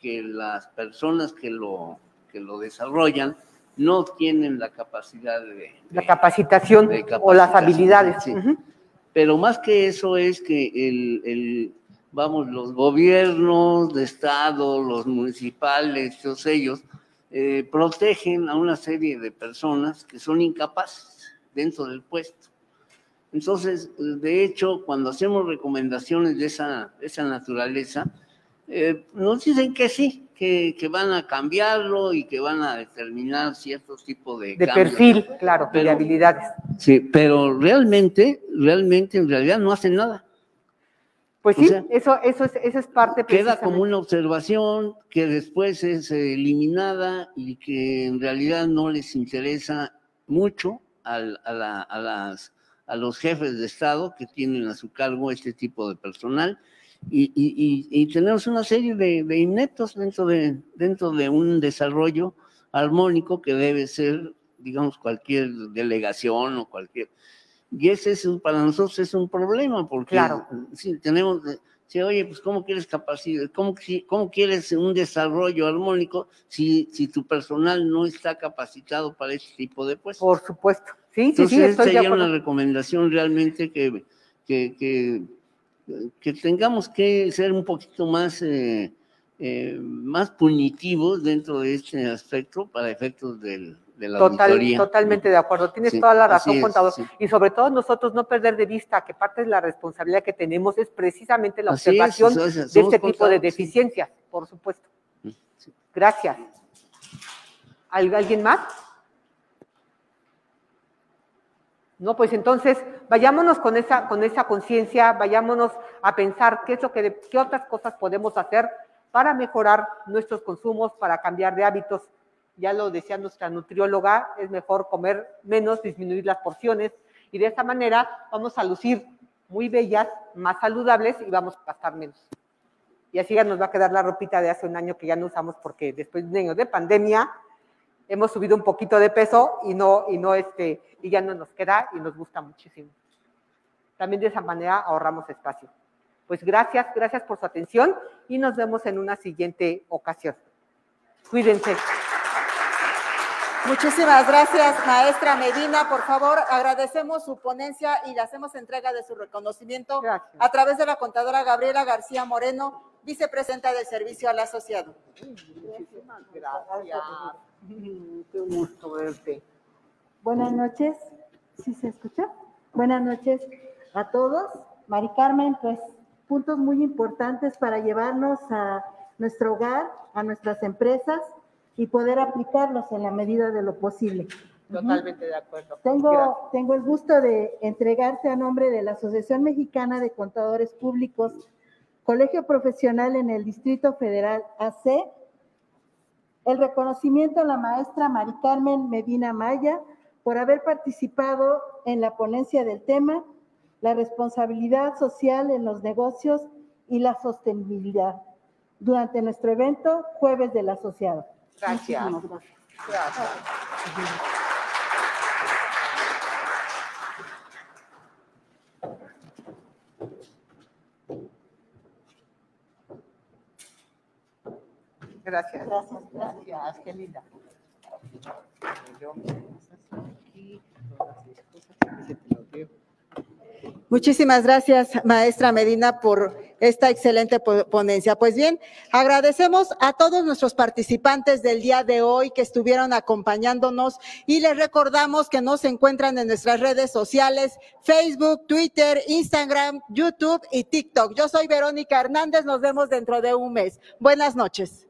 que las personas que lo, que lo desarrollan no tienen la capacidad de... La capacitación de o las habilidades. sí. Pero más que eso es que el, el, vamos, los gobiernos de Estado, los municipales, todos ellos, eh, protegen a una serie de personas que son incapaces dentro del puesto. Entonces, de hecho, cuando hacemos recomendaciones de esa, de esa naturaleza, eh, nos dicen que sí, que, que van a cambiarlo y que van a determinar ciertos tipos de, De cambios. perfil, claro, de habilidades. Sí, pero realmente, realmente, en realidad no hacen nada. Pues O sí, sea, eso, eso, es, eso es parte Queda como una observación que después es eh, eliminada y que en realidad no les interesa mucho al- a, la- a las, a los jefes de Estado que tienen a su cargo este tipo de personal. Y, y- y- tenemos una serie de, de ineptos dentro de, dentro de un desarrollo armónico que debe ser, digamos, cualquier delegación o cualquier... Y ese es para nosotros es un problema porque Claro. sí, tenemos, sí, oye, pues ¿cómo quieres capacidad? ¿Cómo, qui- cómo quieres un desarrollo armónico si, si tu personal no está capacitado para este tipo de puestos? Por supuesto. Sí, sí, sí, Entonces, sería una recomendación realmente que, que, que, que tengamos que ser un poquito más, eh, eh, más punitivos dentro de este aspecto para efectos del, de la Total, auditoría. totalmente de acuerdo. Tienes Sí, toda la razón, es, contador. sí. Y sobre todo nosotros no perder de vista que parte de la responsabilidad que tenemos es precisamente la Así es, observación de este tipo de sí. deficiencias, por supuesto. Gracias. ¿Al- ¿Alguien más? No, pues entonces vayámonos con esa, con esa conciencia, vayámonos a pensar qué es lo que, qué otras cosas podemos hacer para mejorar nuestros consumos, para cambiar de hábitos. Ya lo decía nuestra nutrióloga, es mejor comer menos, disminuir las porciones y de esta manera vamos a lucir muy bellas, más saludables y vamos a gastar menos. Y así ya nos va a quedar la ropita de hace un año que ya no usamos porque después de un año de pandemia hemos subido un poquito de peso y no, y no este, y ya no nos queda y nos gusta muchísimo. También de esa manera ahorramos espacio. Pues gracias, gracias por su atención y nos vemos en una siguiente ocasión. Cuídense. Muchísimas gracias, maestra Medina. Por favor, agradecemos su ponencia y le hacemos entrega de su reconocimiento a través de la contadora Gabriela García Moreno, vicepresidenta del Servicio al Asociado. Gracias. Qué gusto verte. Buenas noches, ¿sí se escucha? Buenas noches a todos. Mari Carmen, pues puntos muy importantes para llevarnos a nuestro hogar, a nuestras empresas y poder aplicarlos en la medida de lo posible. Totalmente de acuerdo. Gracias. Tengo, tengo el gusto de entregarte a nombre de la Asociación Mexicana de Contadores Públicos, Colegio Profesional en el Distrito Federal AC, el reconocimiento a la maestra Mari Carmen Medina Maya por haber participado en la ponencia del tema, la responsabilidad social en los negocios y la sostenibilidad durante nuestro evento Jueves del Asociado. Gracias. Muchísimas gracias. Gracias. Gracias. Gracias. Gracias, qué linda. Muchísimas gracias, maestra Medina, por esta excelente po- ponencia. Pues bien, agradecemos a todos nuestros participantes del día de hoy que estuvieron acompañándonos y les recordamos que nos encuentran en nuestras redes sociales, Facebook, Twitter, Instagram, YouTube y TikTok. Yo soy Verónica Hernández, nos vemos dentro de un mes. Buenas noches.